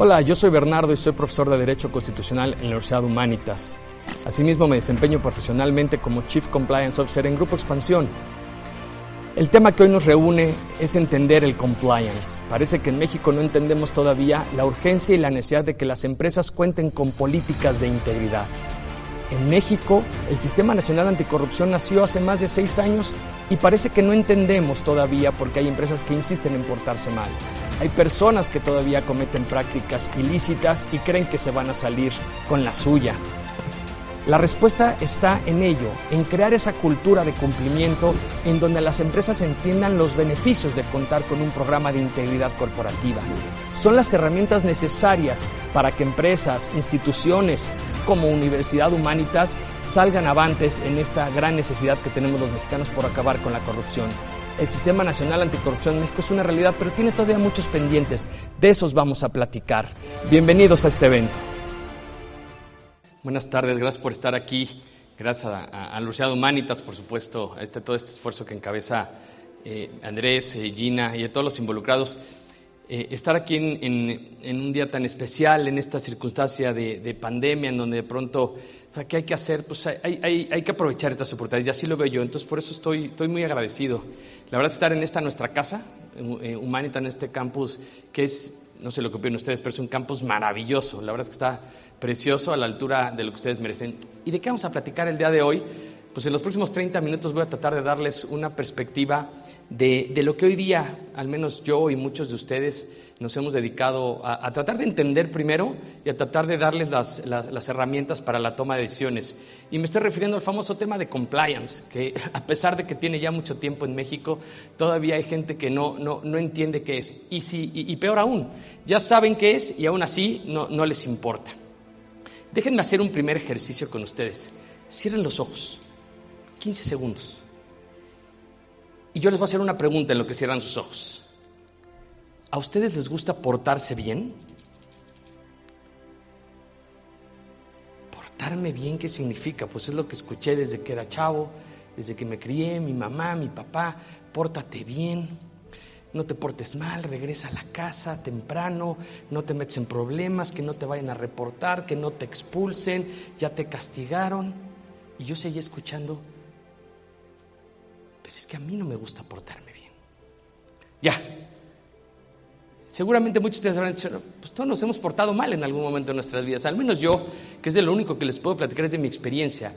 Hola, yo soy Bernardo y soy profesor de Derecho Constitucional en la Universidad Humanitas. Asimismo, me desempeño profesionalmente como Chief Compliance Officer en Grupo Expansión. El tema que hoy nos reúne es entender el compliance. Parece que en México no entendemos todavía la urgencia y la necesidad de que las empresas cuenten con políticas de integridad. En México, el Sistema Nacional Anticorrupción nació hace más de seis años y parece que no entendemos todavía porque hay empresas que insisten en portarse mal. Hay personas que todavía cometen prácticas ilícitas y creen que se van a salir con la suya. La respuesta está en ello, en crear esa cultura de cumplimiento en donde las empresas entiendan los beneficios de contar con un programa de integridad corporativa. Son las herramientas necesarias para que empresas, instituciones como Universidad Humanitas salgan avantes en esta gran necesidad que tenemos los mexicanos por acabar con la corrupción. El Sistema Nacional Anticorrupción en México es una realidad, pero tiene todavía muchos pendientes. De esos vamos a platicar. Bienvenidos a este evento. Buenas tardes, gracias por estar aquí. Gracias a, a, Universidad Humanitas, por supuesto, a este, todo este esfuerzo que encabeza eh, Andrés, eh, Gina y a todos los involucrados. Eh, estar aquí en, un día tan especial, en esta circunstancia de, de pandemia, en donde de pronto, ¿qué hay que hacer? Pues hay, hay, hay, que aprovechar estas oportunidades, y así lo veo yo. Entonces, por eso estoy, estoy muy agradecido. La verdad es estar en esta nuestra casa, eh, Humanita, en este campus, que es, no sé lo que opinan ustedes, pero es un campus maravilloso. La verdad es que está precioso a la altura de lo que ustedes merecen. ¿Y de qué vamos a platicar el día de hoy? Pues en los próximos 30 minutos voy a tratar de darles una perspectiva de, de lo que hoy día, al menos yo y muchos de ustedes, nos hemos dedicado a, tratar de entender primero y a tratar de darles las, las, herramientas para la toma de decisiones. Y me estoy refiriendo al famoso tema de compliance, que a pesar de que tiene ya mucho tiempo en México, todavía hay gente que no, no, no entiende qué es. Y, si, y, peor aún, ya saben qué es y aún así no, no les importa. Déjenme hacer un primer ejercicio con ustedes. Cierren los ojos, 15 segundos. Y yo les voy a hacer una pregunta en lo que cierran sus ojos. ¿A ustedes les gusta portarse bien? ¿Portarme bien qué significa? Pues es lo que escuché desde que era chavo, desde que me crié, mi mamá, mi papá, pórtate bien, no te portes mal, regresa a la casa temprano, no te metes en problemas, que no te vayan a reportar, que no te expulsen, ya te castigaron. Y yo seguía escuchando, pero es que a mí no me gusta portarme bien. Ya, Seguramente muchos de ustedes habrán dicho, pues todos nos hemos portado mal en algún momento de nuestras vidas, al menos yo, que es de lo único que les puedo platicar es de mi experiencia.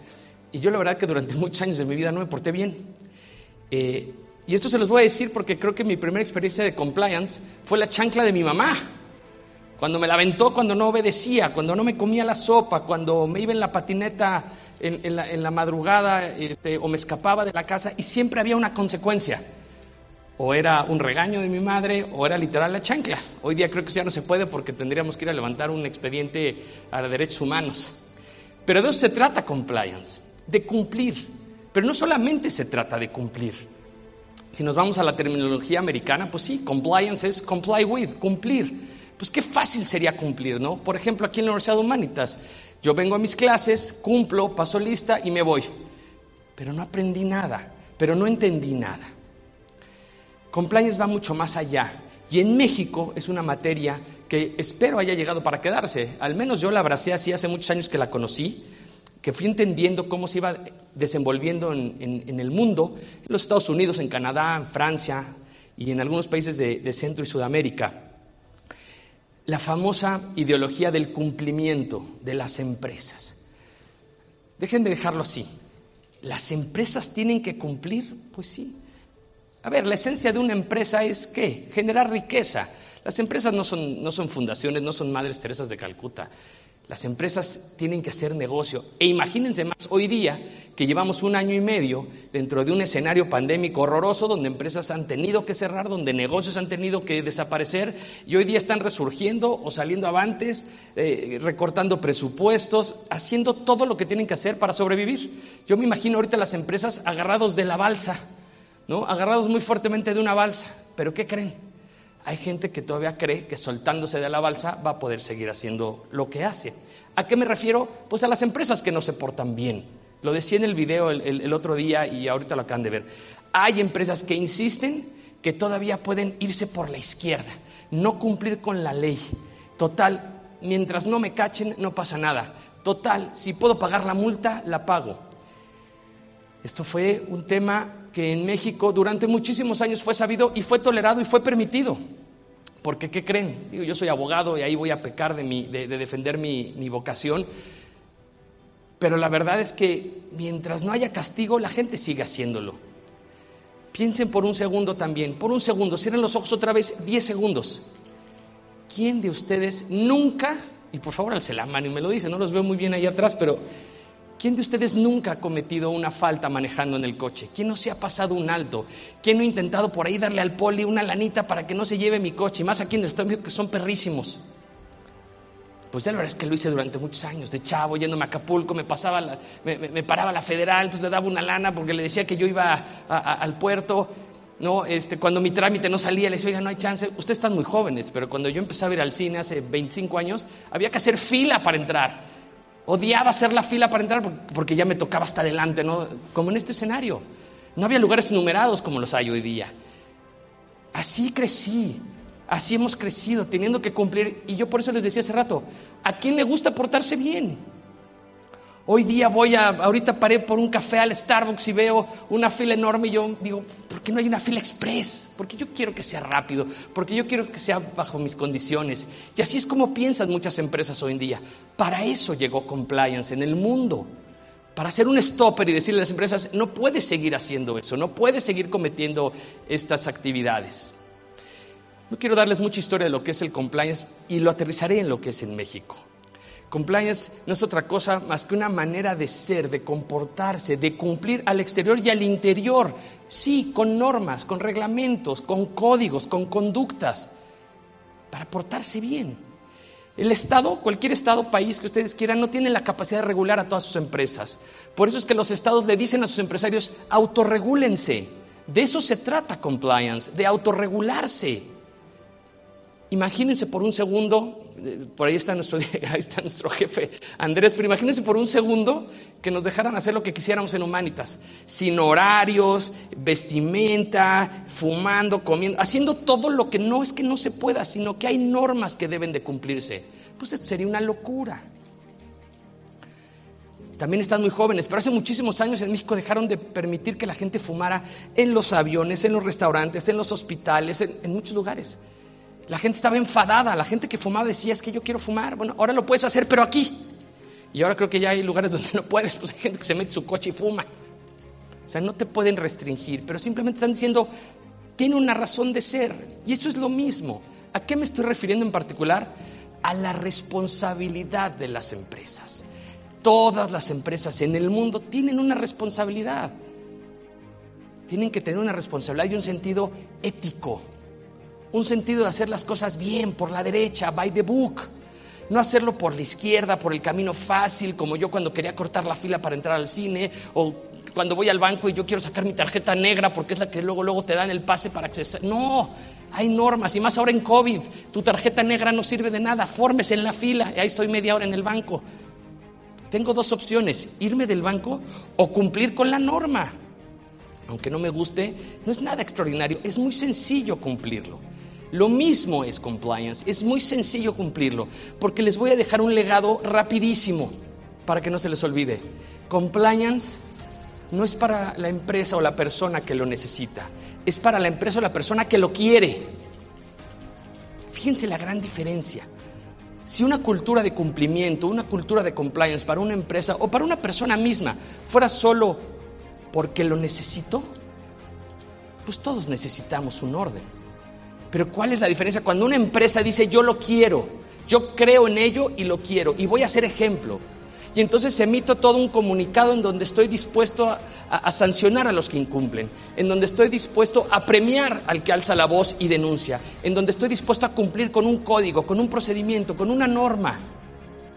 Y yo la verdad que durante muchos años de mi vida no me porté bien. Eh, y esto se los voy a decir porque creo que mi primera experiencia de compliance fue la chancla de mi mamá. Cuando me la aventó, cuando no obedecía, cuando no me comía la sopa, cuando me iba en la patineta en, la, madrugada este, o me escapaba de la casa y siempre había una consecuencia o era un regaño de mi madre o era literal la chancla. Hoy día creo que ya no se puede porque tendríamos que ir a levantar un expediente a derechos humanos. Pero de eso se trata compliance, de cumplir. Pero no solamente se trata de cumplir. Si nos vamos a la terminología americana, pues sí, compliance es comply with, cumplir. Pues qué fácil sería cumplir, ¿no? Por ejemplo, aquí en la Universidad de Humanitas, yo vengo a mis clases, cumplo, paso lista y me voy. Pero no aprendí nada, pero no entendí nada. Compliance va mucho más allá. Y en México es una materia que espero haya llegado para quedarse. Al menos yo la abracé así hace muchos años que la conocí, que fui entendiendo cómo se iba desenvolviendo en, el mundo, en los Estados Unidos, en Canadá, en Francia y en algunos países de, de Centro y Sudamérica. La famosa ideología del cumplimiento de las empresas. Déjenme dejarlo así. ¿Las empresas tienen que cumplir? Pues sí. A ver, la esencia de una empresa es qué? Generar riqueza. Las empresas no son, no son fundaciones, no son madres Teresas de Calcuta. Las empresas tienen que hacer negocio. E imagínense más hoy día que llevamos un año y medio dentro de un escenario pandémico horroroso donde empresas han tenido que cerrar, donde negocios han tenido que desaparecer y hoy día están resurgiendo o saliendo avantes, eh, recortando presupuestos, haciendo todo lo que tienen que hacer para sobrevivir. Yo me imagino ahorita las empresas agarrados de la balsa ¿no? agarrados muy fuertemente de una balsa. Pero ¿qué creen? Hay gente que todavía cree que soltándose de la balsa va a poder seguir haciendo lo que hace. ¿A qué me refiero? Pues a las empresas que no se portan bien. Lo decía en el video el, otro día y ahorita lo acaban de ver. Hay empresas que insisten que todavía pueden irse por la izquierda, no cumplir con la ley, Total, mientras no me cachen, no pasa nada. Total, si puedo pagar la multa, la pago. Esto fue un tema que en México durante muchísimos años fue sabido y fue tolerado y fue permitido. Porque, ¿qué creen? Digo, yo soy abogado y ahí voy a pecar de, de, defender mi, mi vocación. Pero la verdad es que mientras no haya castigo, la gente sigue haciéndolo. Piensen por un segundo también, por un segundo, cierren los ojos otra vez, 10 segundos. ¿Quién de ustedes nunca, y por favor alce la mano y me lo dice, no los veo muy bien ahí atrás, pero ¿quién de ustedes nunca ha cometido una falta manejando en el coche? ¿Quién no se ha pasado un alto? ¿Quién no ha intentado por ahí darle al poli una lanita para que no se lleve mi coche? Y más aquí en el estado que son perrísimos. Pues ya la verdad es que lo hice durante muchos años, de chavo, yéndome a Acapulco, me, pasaba me, paraba la federal, entonces le daba una lana porque le decía que yo iba al puerto no, este, cuando mi trámite no salía, les decía, oiga, no hay chance. Ustedes están muy jóvenes, pero cuando yo empecé a ir al cine hace 25 años, había que hacer fila para entrar. Odiaba hacer la fila para entrar porque ya me tocaba hasta adelante, ¿no? Como en este escenario. No había lugares numerados como los hay hoy día. Así crecí, así hemos crecido, teniendo que cumplir. Y yo por eso les decía hace rato, ¿a quién le gusta portarse bien? Hoy día voy a, ahorita paré por un café al Starbucks y veo una fila enorme y yo digo, ¿por qué no hay una fila express? Porque yo quiero que sea rápido, porque yo quiero que sea bajo mis condiciones. Y así es como piensan muchas empresas hoy en día. Para eso llegó compliance en el mundo. Para hacer un stopper y decirle a las empresas, no puedes seguir haciendo eso, no puedes seguir cometiendo estas actividades. No quiero darles mucha historia de lo que es el compliance y lo aterrizaré en lo que es en México. Compliance no es otra cosa más que una manera de ser, de comportarse, de cumplir al exterior y al interior. Sí, con normas, con reglamentos, con códigos, con conductas, para portarse bien. El Estado, cualquier Estado, país que ustedes quieran, no tiene la capacidad de regular a todas sus empresas. Por eso es que los Estados le dicen a sus empresarios, autorregúlense. De eso se trata compliance, de autorregularse. Imagínense por un segundo por ahí está nuestro, ahí está nuestro jefe Andrés, pero imagínense por un segundo que nos dejaran hacer lo que quisiéramos en Humanitas, sin horarios, vestimenta, fumando, comiendo, haciendo todo lo que no es que no se pueda, sino que hay normas que deben de cumplirse. Pues esto sería una locura. También están muy jóvenes, pero hace muchísimos años en México dejaron de permitir que la gente fumara en los aviones, en los restaurantes, en los hospitales, en muchos lugares. La gente estaba enfadada, la gente que fumaba decía, es que yo quiero fumar. Bueno, ahora lo puedes hacer, pero aquí. Y ahora creo que ya hay lugares donde no puedes, pues hay gente que se mete su coche y fuma. O sea, no te pueden restringir, pero simplemente están diciendo, tiene una razón de ser. Y eso es lo mismo. ¿A qué me estoy refiriendo en particular? A la responsabilidad de las empresas. Todas las empresas en el mundo tienen una responsabilidad. Tienen que tener una responsabilidad y un sentido ético un sentido de hacer las cosas bien, por la derecha, by the book. No hacerlo por la izquierda, por el camino fácil, como yo cuando quería cortar la fila para entrar al cine, o cuando voy al banco y yo quiero sacar mi tarjeta negra porque es la que luego, luego te dan el pase para accesar. No, hay normas, y más ahora en COVID, tu tarjeta negra no sirve de nada, fórmese en la fila, y ahí estoy media hora en el banco. Tengo dos opciones, irme del banco o cumplir con la norma. Aunque no me guste, no es nada extraordinario, es muy sencillo cumplirlo. Lo mismo es compliance, es muy sencillo cumplirlo, porque les voy a dejar un legado rapidísimo para que no se les olvide. Compliance no es para la empresa o la persona que lo necesita, es para la empresa o la persona que lo quiere. Fíjense la gran diferencia. Si una cultura de cumplimiento, una cultura de compliance para una empresa o para una persona misma fuera solo porque lo necesito, pues todos necesitamos un orden. Pero ¿cuál es la diferencia? Cuando una empresa dice yo lo quiero, yo creo en ello y lo quiero y voy a ser ejemplo. Y entonces emito todo un comunicado en donde estoy dispuesto a, sancionar a los que incumplen, en donde estoy dispuesto a premiar al que alza la voz y denuncia, en donde estoy dispuesto a cumplir con un código, con un procedimiento, con una norma.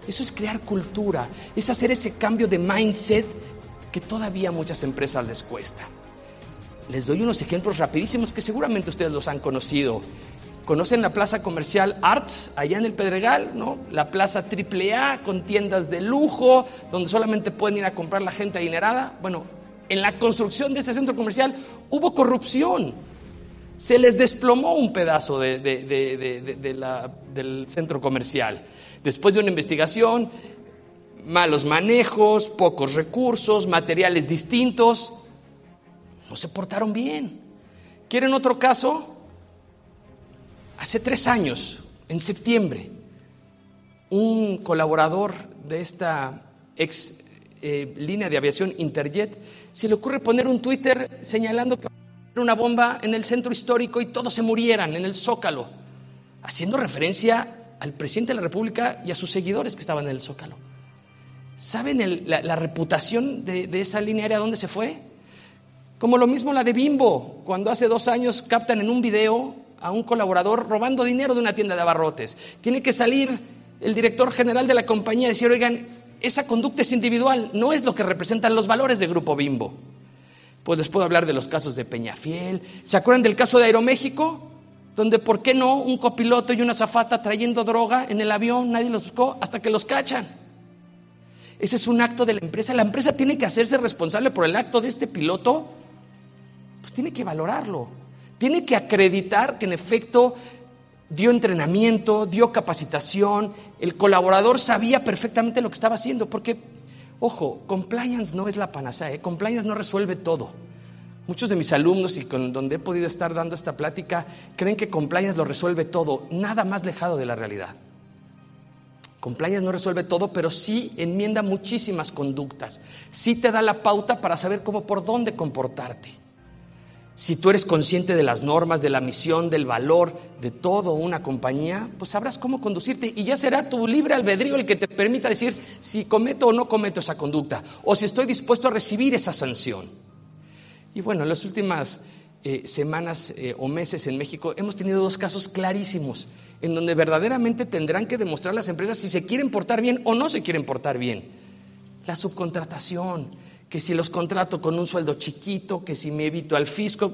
Eso es crear cultura, es hacer ese cambio de mindset que todavía a muchas empresas les cuesta. Les doy unos ejemplos rapidísimos que seguramente ustedes los han conocido. ¿Conocen la plaza comercial Arts allá en el Pedregal? ¿no? La plaza AAA con tiendas de lujo, donde solamente pueden ir a comprar la gente adinerada. Bueno, en la construcción de ese centro comercial hubo corrupción. se les desplomó un pedazo del centro comercial. Después de una investigación, malos manejos, pocos recursos, materiales distintos, no se portaron bien. ¿Quieren otro caso? Hace tres años, en septiembre, un colaborador de esta ex eh, línea de aviación Interjet se le ocurre poner un Twitter señalando que una bomba en el centro histórico y todos se murieran en el Zócalo, haciendo referencia al presidente de la República y a sus seguidores que estaban en el Zócalo. ¿Saben la, reputación de, de esa línea aérea dónde se fue? Como lo mismo la de Bimbo, cuando hace dos años captan en un video a un colaborador robando dinero de una tienda de abarrotes. Tiene que salir el director general de la compañía y decir, oigan, esa conducta es individual, no es lo que representan los valores del Grupo Bimbo. Pues les puedo hablar de los casos de Peñafiel. ¿Se acuerdan del caso de Aeroméxico? Donde, ¿por qué no? Un copiloto y una zafata trayendo droga en el avión, nadie los buscó hasta que los cachan. Ese es un acto de la empresa. La empresa tiene que hacerse responsable por el acto de este piloto. Pues tiene que valorarlo. Tiene que acreditar que en efecto dio entrenamiento, dio capacitación, el colaborador sabía perfectamente lo que estaba haciendo, porque, ojo, compliance no es la panacea, ¿eh? compliance no resuelve todo. Muchos de mis alumnos y con donde he podido estar dando esta plática creen que compliance lo resuelve todo, nada más lejado de la realidad. Compliance no resuelve todo, pero sí enmienda muchísimas conductas, sí te da la pauta para saber cómo por dónde comportarte. Si tú eres consciente de las normas, de la misión, del valor de todo una compañía, pues sabrás cómo conducirte y ya será tu libre albedrío el que te permita decir si cometo o no cometo esa conducta o si estoy dispuesto a recibir esa sanción. Y bueno, en las últimas eh, semanas eh, o meses en México hemos tenido dos casos clarísimos en donde verdaderamente tendrán que demostrar las empresas si se quieren portar bien o no se quieren portar bien. La subcontratación, que si los contrato con un sueldo chiquito, que si me evito al fisco,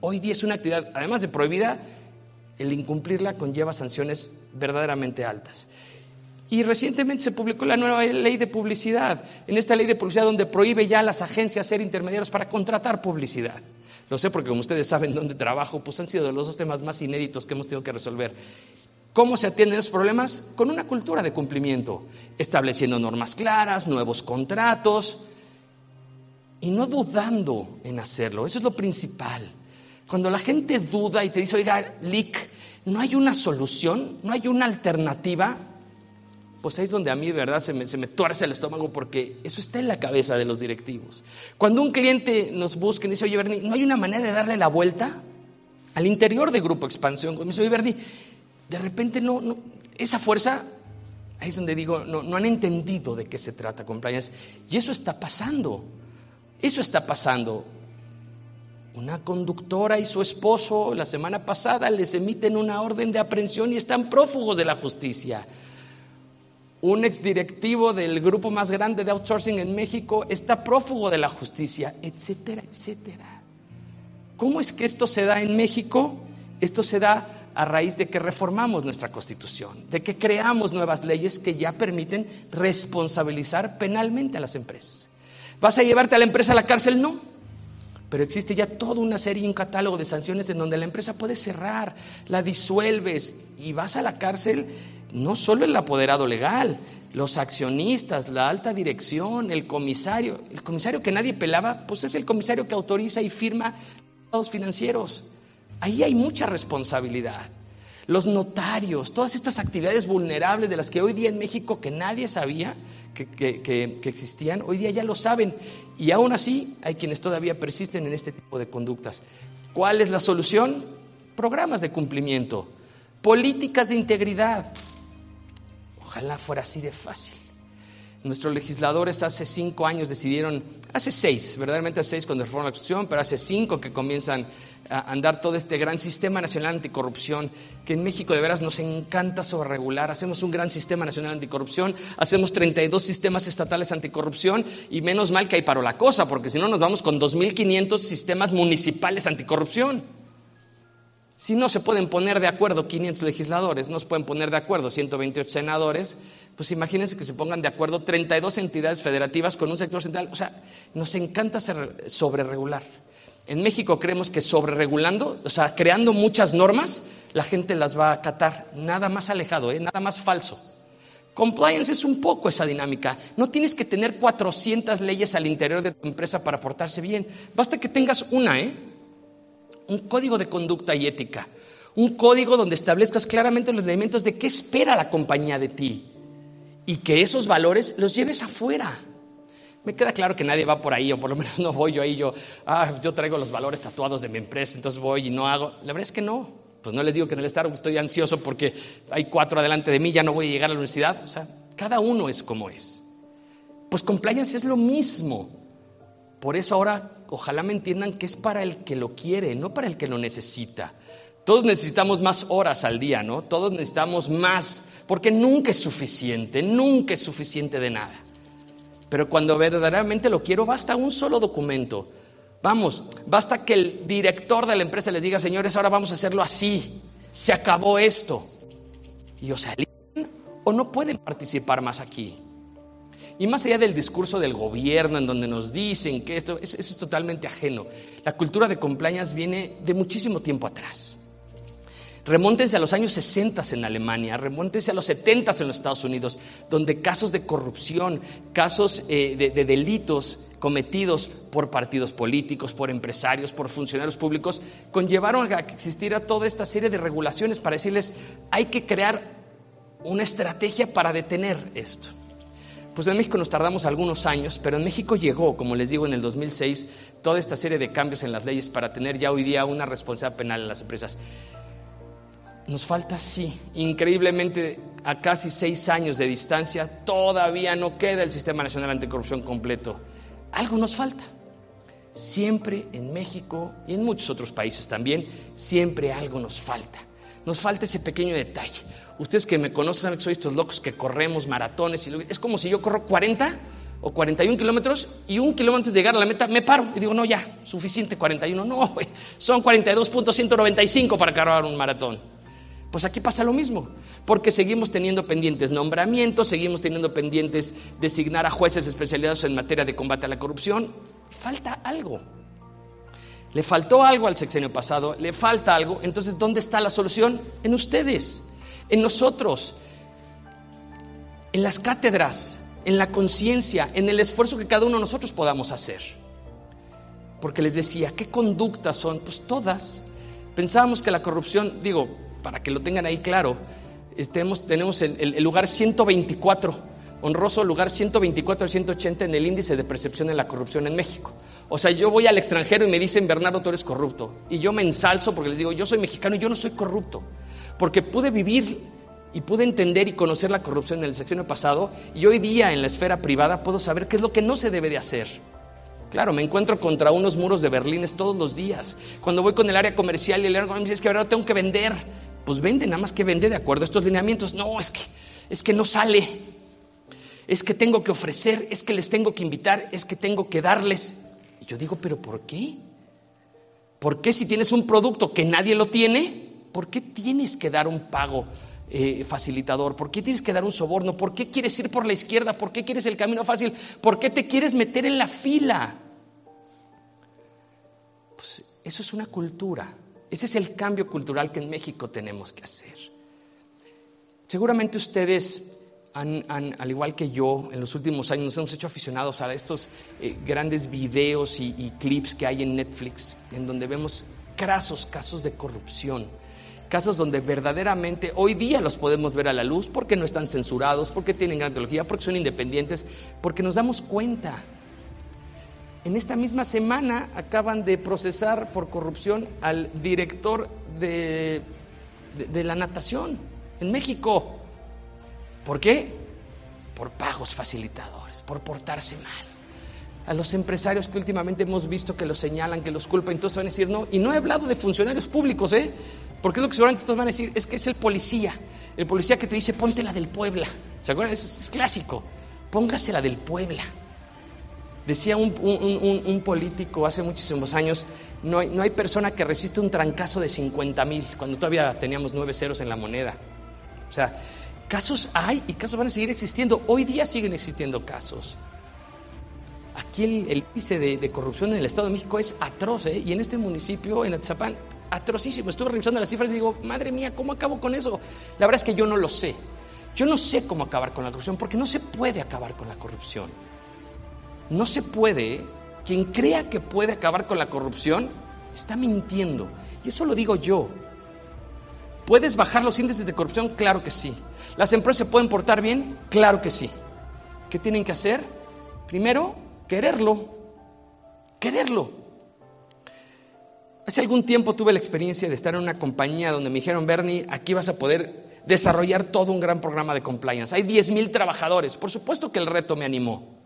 hoy día es una actividad, además de prohibida, el incumplirla conlleva sanciones verdaderamente altas. Y recientemente se publicó la nueva ley de publicidad, en esta ley de publicidad donde prohíbe ya a las agencias ser intermediarios para contratar publicidad. Lo sé porque como ustedes saben dónde trabajo, pues han sido de los dos temas más inéditos que hemos tenido que resolver. ¿Cómo se atienden esos problemas? Con una cultura de cumplimiento, estableciendo normas claras, nuevos contratos, y no dudando en hacerlo. Eso es lo principal. Cuando la gente duda y te dice, oiga, Lick, no hay una solución, no hay una alternativa, pues ahí es donde a mí, de verdad, se me, se me tuerce el estómago porque eso está en la cabeza de los directivos. Cuando un cliente nos busca y dice, oye, Bernie, ¿no hay una manera de darle la vuelta? Al interior de Grupo Expansión, me dice, oye, Bernie, de repente no, no esa fuerza, ahí es donde digo, no, no han entendido de qué se trata compliance. Y eso está pasando. Eso está pasando. Una conductora y su esposo la semana pasada les emiten una orden de aprehensión y están prófugos de la justicia. Un exdirectivo del grupo más grande de outsourcing en México está prófugo de la justicia, etcétera, etcétera. ¿Cómo es que esto se da en México? Esto se da a raíz de que reformamos nuestra constitución, de que creamos nuevas leyes que ya permiten responsabilizar penalmente a las empresas. ¿Vas a llevarte a la empresa a la cárcel? No. Pero existe ya toda una serie y un catálogo de sanciones en donde la empresa puede cerrar, la disuelves y vas a la cárcel no solo el apoderado legal, los accionistas, la alta dirección, el comisario. El comisario que nadie pelaba, pues es el comisario que autoriza y firma los financieros. Ahí hay mucha responsabilidad. Los notarios, todas estas actividades vulnerables de las que hoy día en México que nadie sabía, que, existían, hoy día ya lo saben. Y aún así hay quienes todavía persisten en este tipo de conductas. ¿Cuál es la solución? Programas de cumplimiento, políticas de integridad. Ojalá fuera así de fácil. Nuestros legisladores hace cinco años decidieron, hace seis, verdaderamente hace seis cuando reforma la Constitución, pero hace cinco que comienzan andar todo este gran sistema nacional anticorrupción, que en México de veras nos encanta sobreregular. Hacemos un gran sistema nacional anticorrupción, hacemos 32 sistemas estatales anticorrupción y menos mal que hay paro la cosa, porque si no nos vamos con 2.500 sistemas municipales anticorrupción. Si no se pueden poner de acuerdo 500 legisladores, no se pueden poner de acuerdo 128 senadores, pues imagínense que se pongan de acuerdo 32 entidades federativas con un sector central. O sea, nos encanta sobre regular. En México creemos que sobre regulando, o sea, creando muchas normas, la gente las va a acatar. Nada más alejado, ¿eh? nada más falso. Compliance es un poco esa dinámica. No tienes que tener 400 leyes al interior de tu empresa para portarse bien. Basta que tengas una, ¿eh? Un código de conducta y ética. Un código donde establezcas claramente los elementos de qué espera la compañía de ti. Y que esos valores los lleves afuera. Me queda claro que nadie va por ahí, o por lo menos no voy yo ahí, yo, ah, yo traigo los valores tatuados de mi empresa, entonces voy y no hago. La verdad es que no. Pues no les digo que en el Starbucks estoy ansioso porque hay cuatro adelante de mí, ya no voy a llegar a la universidad. O sea, cada uno es como es. Pues compliance es lo mismo. Por eso ahora ojalá me entiendan que es para el que lo quiere, no para el que lo necesita. Todos necesitamos más horas al día, ¿no? Todos necesitamos más, porque nunca es suficiente, nunca es suficiente de nada. Pero cuando verdaderamente lo quiero, basta un solo documento. Vamos, basta que el director de la empresa les diga, señores, ahora vamos a hacerlo así. Se acabó esto. Y o salen o no pueden participar más aquí. Y más allá del discurso del gobierno en donde nos dicen que esto es totalmente ajeno. La cultura de compliance viene de muchísimo tiempo atrás. Remóntense a los años 60 en Alemania, remóntense a los 70 en los Estados Unidos, donde casos de corrupción, casos eh, de, delitos cometidos por partidos políticos, por empresarios, por funcionarios públicos, conllevaron a que existiera toda esta serie de regulaciones para decirles, hay que crear una estrategia para detener esto. Pues en México nos tardamos algunos años, pero en México llegó, como les digo, en el 2006, toda esta serie de cambios en las leyes para tener ya hoy día una responsabilidad penal en las empresas. Nos falta, sí, increíblemente a casi seis años de distancia, todavía no queda el Sistema Nacional Anticorrupción completo. Algo nos falta. Siempre en México y en muchos otros países también, siempre algo nos falta. Nos falta ese pequeño detalle. Ustedes que me conocen saben que soy estos locos que corremos maratones. Y es como si yo corro 40 o 41 kilómetros y un kilómetro antes de llegar a la meta me paro y digo, no, ya, suficiente, 41. No, son 42.195 para acabar un maratón. Pues aquí pasa lo mismo, porque seguimos teniendo pendientes nombramientos, seguimos teniendo pendientes designar a jueces especializados en materia de combate a la corrupción. Falta algo. Le faltó algo al sexenio pasado, le falta algo. Entonces, ¿dónde está la solución? En ustedes, en nosotros, en las cátedras, en la conciencia, en el esfuerzo que cada uno de nosotros podamos hacer. Porque les decía, ¿qué conductas son? Pues todas. Pensábamos que la corrupción, digo, para que lo tengan ahí claro, tenemos, tenemos el, lugar 124, honroso lugar 124 al 180 en el índice de percepción de la corrupción en México. O sea, yo voy al extranjero y me dicen, Bernardo, tú eres corrupto. Y yo me ensalzo porque les digo, yo soy mexicano y yo no soy corrupto. Porque pude vivir y pude entender y conocer la corrupción en el sexenio pasado y hoy día en la esfera privada puedo saber qué es lo que no se debe de hacer. Claro, me encuentro contra unos muros de berlines todos los días. Cuando voy con el área comercial y el área comercial me dice, es que ahora tengo que vender pues vende, nada más que vende de acuerdo a estos lineamientos. No, es que, es que no sale. Es que tengo que ofrecer, es que les tengo que invitar, es que tengo que darles. Y yo digo, pero ¿por qué? ¿Por qué si tienes un producto que nadie lo tiene? ¿Por qué tienes que dar un pago eh, facilitador? ¿Por qué tienes que dar un soborno? ¿Por qué quieres ir por la izquierda? ¿Por qué quieres el camino fácil? ¿Por qué te quieres meter en la fila? Pues eso es una cultura ese es el cambio cultural que en México tenemos que hacer. Seguramente ustedes, al igual que yo, en los últimos años nos hemos hecho aficionados a estos eh, grandes videos y, clips que hay en Netflix, en donde vemos crasos casos de corrupción, casos donde verdaderamente hoy día los podemos ver a la luz porque no están censurados, porque tienen gran teología, porque son independientes, porque nos damos cuenta en esta misma semana acaban de procesar por corrupción al director de, la natación en México. ¿Por qué? Por pagos facilitadores, por portarse mal. A los empresarios que últimamente hemos visto que los señalan, que los culpan, entonces van a decir no. Y no he hablado de funcionarios públicos, ¿eh? Porque es lo que seguramente todos van a decir, es que es el policía. El policía que te dice, ponte la del Puebla. ¿Se acuerdan? Es, es clásico. Póngase la del Puebla. Decía un, político hace muchísimos años, no hay, no hay, persona que resista un trancazo de 50 mil, cuando todavía teníamos nueve ceros en la moneda. O sea, casos hay y casos van a seguir existiendo. Hoy día siguen existiendo casos. Aquí el, índice de, corrupción en el Estado de México es atroz, ¿eh? y en este municipio, en Atzapán, atrocísimo. Estuve revisando las cifras y digo, madre mía, ¿cómo acabo con eso? La verdad es que yo no lo sé. Yo no sé cómo acabar con la corrupción, porque no se puede acabar con la corrupción. No se puede. ¿eh? Quien crea que puede acabar con la corrupción está mintiendo. Y eso lo digo yo. ¿Puedes bajar los índices de corrupción? Claro que sí. ¿Las empresas se pueden portar bien? Claro que sí. ¿Qué tienen que hacer? Primero, quererlo. Quererlo. Hace algún tiempo tuve la experiencia de estar en una compañía donde me dijeron, Bernie, aquí vas a poder desarrollar todo un gran programa de compliance. Hay 10 mil trabajadores. Por supuesto que el reto me animó.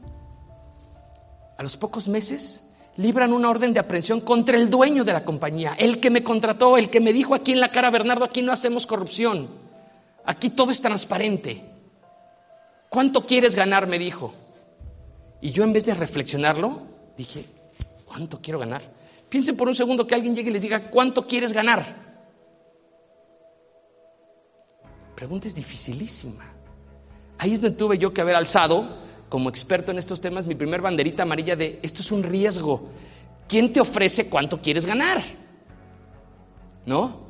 A los pocos meses libran una orden de aprehensión contra el dueño de la compañía, el que me contrató, el que me dijo aquí en la cara, Bernardo, aquí no hacemos corrupción, aquí todo es transparente. ¿Cuánto quieres ganar? me dijo. Y yo en vez de reflexionarlo, dije, ¿cuánto quiero ganar? Piensen por un segundo que alguien llegue y les diga, ¿cuánto quieres ganar? Pregunta es dificilísima. Ahí es donde tuve yo que haber alzado, como experto en estos temas, mi primer banderita amarilla de esto es un riesgo. ¿Quién te ofrece cuánto quieres ganar? ¿No?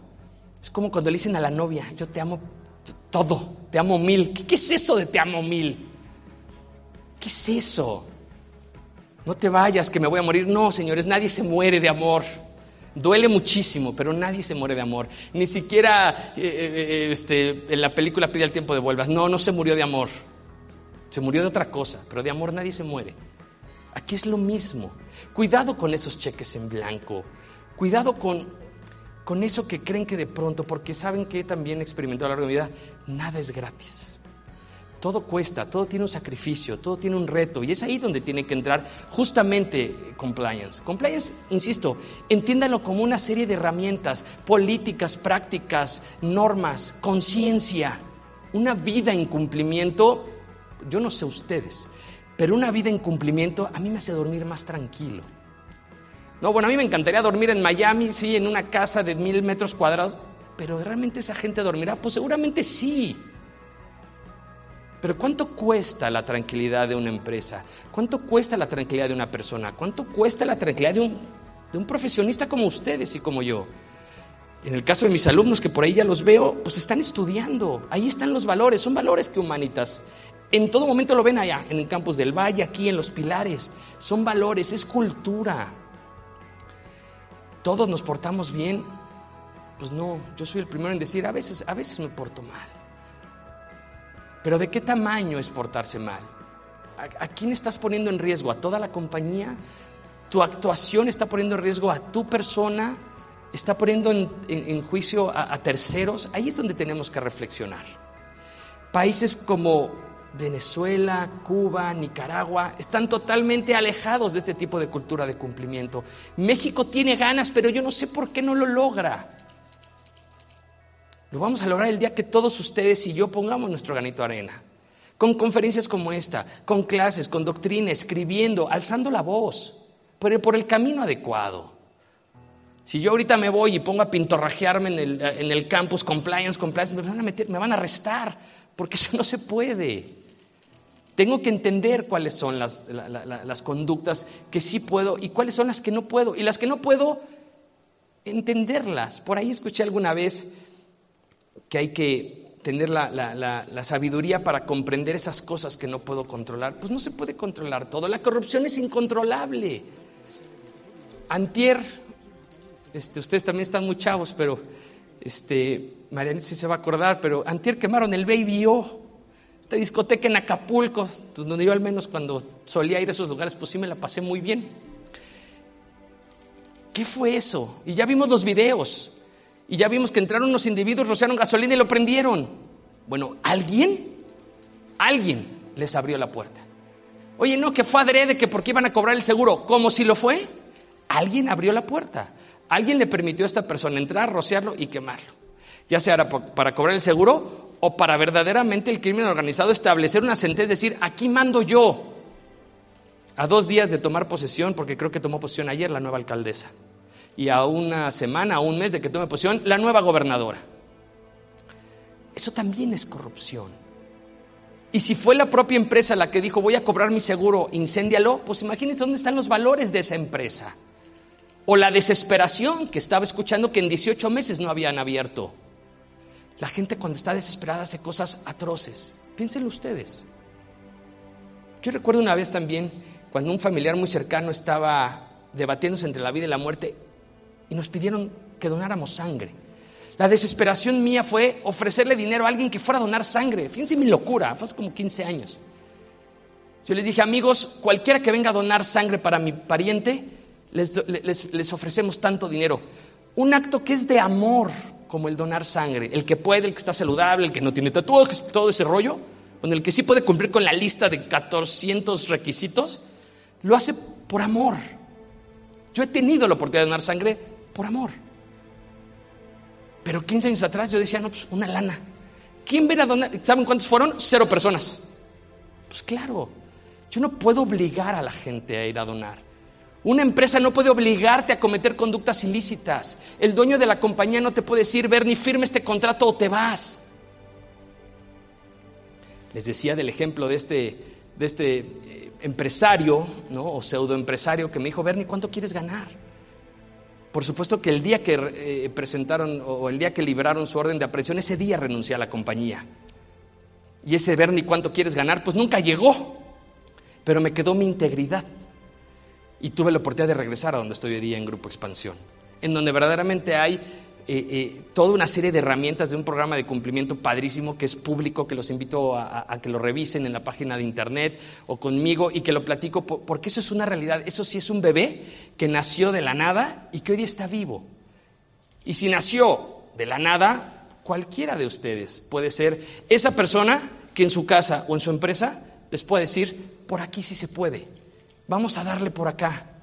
Es como cuando le dicen a la novia, yo te amo todo, te amo mil. ¿Qué, es eso de te amo mil? ¿Qué es eso? No te vayas, que me voy a morir. No, señores, nadie se muere de amor. Duele muchísimo, pero nadie se muere de amor. Ni siquiera eh, eh, eh, este, en la película Pide el tiempo de vuelvas. No, no se murió de amor. Se murió de otra cosa, pero de amor nadie se muere. Aquí es lo mismo. Cuidado con esos cheques en blanco. Cuidado con, con eso que creen que de pronto, porque saben que también experimentado a lo largo de mi vida, nada es gratis. Todo cuesta, todo tiene un sacrificio, todo tiene un reto y es ahí donde tiene que entrar justamente compliance. Compliance, insisto, entiéndanlo como una serie de herramientas, políticas, prácticas, normas, conciencia. Una vida en cumplimiento, yo no sé ustedes, pero una vida en cumplimiento a mí me hace dormir más tranquilo. No, bueno, a mí me encantaría dormir en Miami, sí, en una casa de mil metros cuadrados, pero ¿realmente esa gente dormirá? Pues seguramente sí. Pero ¿cuánto cuesta la tranquilidad de una empresa? ¿Cuánto cuesta la tranquilidad de una persona? ¿Cuánto cuesta la tranquilidad de un, de un profesionista como ustedes y como yo? En el caso de mis alumnos, que por ahí ya los veo, pues están estudiando. Ahí están los valores, son valores que humanitas. En todo momento lo ven allá, en el campus del Valle, aquí en los pilares. Son valores, es cultura. Todos nos portamos bien. Pues no, yo soy el primero en decir, a veces, a veces me porto mal. Pero ¿de qué tamaño es portarse mal? ¿A, quién estás poniendo en riesgo? ¿A toda la compañía? ¿Tu actuación está poniendo en riesgo a tu persona? ¿Está poniendo en, juicio a, a terceros? Ahí es donde tenemos que reflexionar. Países como Venezuela, Cuba, Nicaragua están totalmente alejados de este tipo de cultura de cumplimiento. México tiene ganas, pero yo no sé por qué no lo logra. Lo vamos a lograr el día que todos ustedes y yo pongamos nuestro granito de arena. Con conferencias como esta, con clases, con doctrina, escribiendo, alzando la voz, pero por el camino adecuado. Si yo ahorita me voy y pongo a pintorrajearme en el, en el campus compliance, compliance, me van a meter, me van a arrestar, porque eso no se puede. Tengo que entender cuáles son las, las conductas que sí puedo y cuáles son las que no puedo. Y las que no puedo, entenderlas. Por ahí escuché alguna vez que hay que tener la, sabiduría para comprender esas cosas que no puedo controlar. Pues no se puede controlar todo. La corrupción es incontrolable. Antier, este, ustedes también están muy chavos, pero este, Marianita sí se va a acordar, pero antier quemaron el Baby esta discoteca en Acapulco, donde yo al menos cuando solía ir a esos lugares, pues sí me la pasé muy bien. ¿Qué fue eso? Y ya vimos los videos. Y ya vimos que entraron unos individuos, rociaron gasolina y lo prendieron. Bueno, alguien, alguien les abrió la puerta. Oye, no, que fue adrede, que porque iban a cobrar el seguro, como si lo fue. Alguien abrió la puerta. Alguien le permitió a esta persona entrar, rociarlo y quemarlo. Ya sea para cobrar el seguro o para verdaderamente el crimen organizado establecer una sentencia, decir, aquí mando yo. A dos días de tomar posesión, porque creo que tomó posesión ayer la nueva alcaldesa y a una semana, a un mes de que tome posición, la nueva gobernadora. Eso también es corrupción. Y si fue la propia empresa la que dijo voy a cobrar mi seguro, incéndialo, pues imagínense dónde están los valores de esa empresa. O la desesperación que estaba escuchando que en 18 meses no habían abierto. La gente cuando está desesperada hace cosas atroces. Piénsenlo ustedes. Yo recuerdo una vez también cuando un familiar muy cercano estaba debatiéndose entre la vida y la muerte y nos pidieron que donáramos sangre. La desesperación mía fue ofrecerle dinero a alguien que fuera a donar sangre. Fíjense mi locura, fue hace como 15 años. Yo les dije, amigos, cualquiera que venga a donar sangre para mi pariente, les, les ofrecemos tanto dinero. Un acto que es de amor, como el donar sangre. El que puede, el que está saludable, el que no tiene tatuajes, todo ese rollo, con el que sí puede cumplir con la lista de 1400 requisitos, lo hace por amor. Yo he tenido la oportunidad de donar sangre por amor. Pero 15 años atrás yo decía, no, pues una lana. ¿Quién viene a donar? ¿Saben cuántos fueron? Cero personas. Pues claro, yo no puedo obligar a la gente a ir a donar. Una empresa no puede obligarte a cometer conductas ilícitas. El dueño de la compañía no te puede decir, ver, ni firme este contrato o te vas. Les decía del ejemplo de este, de este eh, empresario, ¿no? o pseudoempresario, que me dijo, Bernie, ¿cuánto quieres ganar? Por supuesto que el día que eh, presentaron o el día que liberaron su orden de aprehensión, ese día renuncié a la compañía. Y ese Bernie, ¿cuánto quieres ganar? Pues nunca llegó, pero me quedó mi integridad. Y tuve la oportunidad de regresar a donde estoy hoy día en Grupo Expansión, en donde verdaderamente hay eh, eh, toda una serie de herramientas de un programa de cumplimiento padrísimo que es público, que los invito a, que lo revisen en la página de internet o conmigo y que lo platico, porque eso es una realidad, eso sí es un bebé que nació de la nada y que hoy día está vivo. Y si nació de la nada, cualquiera de ustedes puede ser esa persona que en su casa o en su empresa les puede decir, por aquí sí se puede, vamos a darle por acá.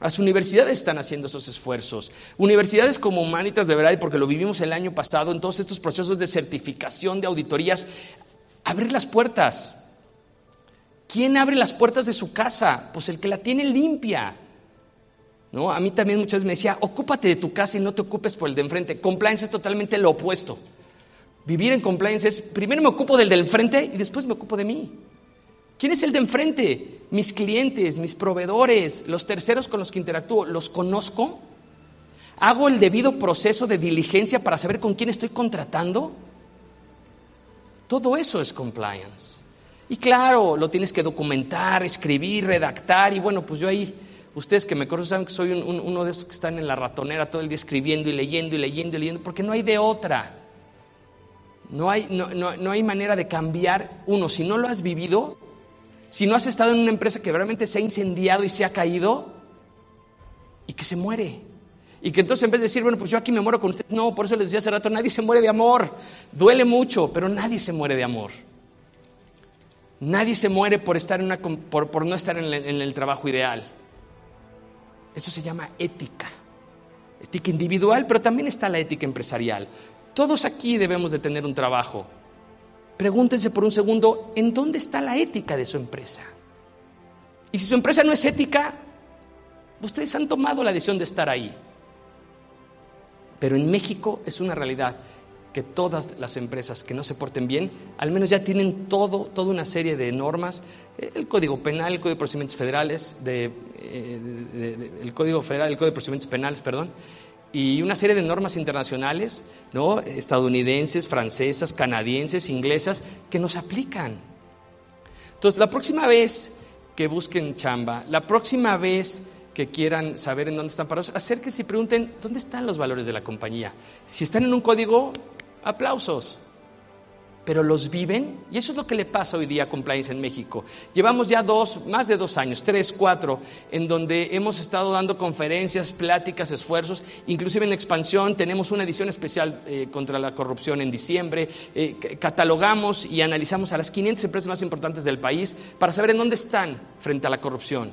Las universidades están haciendo esos esfuerzos. Universidades como Humanitas de verdad, porque lo vivimos el año pasado, en todos estos procesos de certificación, de auditorías, abrir las puertas. ¿Quién abre las puertas de su casa? Pues el que la tiene limpia. ¿No? A mí también muchas veces me decía, ocúpate de tu casa y no te ocupes por el de enfrente. Compliance es totalmente lo opuesto. Vivir en compliance es, primero me ocupo del de enfrente y después me ocupo de mí. ¿Quién es el de enfrente? Mis clientes, mis proveedores, los terceros con los que interactúo, ¿los conozco? ¿Hago el debido proceso de diligencia para saber con quién estoy contratando? Todo eso es compliance. Y claro, lo tienes que documentar, escribir, redactar. Y bueno, pues yo ahí, ustedes que me conocen saben que soy uno de esos que están en la ratonera todo el día escribiendo y leyendo y leyendo y leyendo, porque no hay de otra. No hay, no, no hay manera de cambiar uno. Si no lo has vivido, si no has estado en una empresa que realmente se ha incendiado y se ha caído y que se muere. Y que entonces en vez de decir, bueno, pues yo aquí me muero con usted, no, por eso les decía hace rato, nadie se muere de amor. Duele mucho, pero nadie se muere de amor. Nadie se muere por, estar en una, por, no estar en el trabajo ideal. Eso se llama ética. Ética individual, pero también está la ética empresarial. Todos aquí debemos de tener un trabajo pregúntense por un segundo, ¿en dónde está la ética de su empresa? Y si su empresa no es ética, ustedes han tomado la decisión de estar ahí. Pero en México es una realidad que todas las empresas que no se porten bien, al menos ya tienen todo, toda una serie de normas, el Código Penal, el Código de Procedimientos Federales, de, eh, el Código Federal, el Código de Procedimientos Penales, perdón, y una serie de normas internacionales, ¿no? estadounidenses, francesas, canadienses, inglesas, que nos aplican. Entonces, la próxima vez que busquen chamba, la próxima vez que quieran saber en dónde están parados, acérquense y pregunten dónde están los valores de la compañía. Si están en un código, aplausos pero los viven. Y eso es lo que le pasa hoy día a Compliance en México. Llevamos ya dos, más de dos años, tres, cuatro, en donde hemos estado dando conferencias, pláticas, esfuerzos. Inclusive en expansión tenemos una edición especial eh, contra la corrupción en diciembre. Eh, catalogamos y analizamos a las 500 empresas más importantes del país para saber en dónde están frente a la corrupción.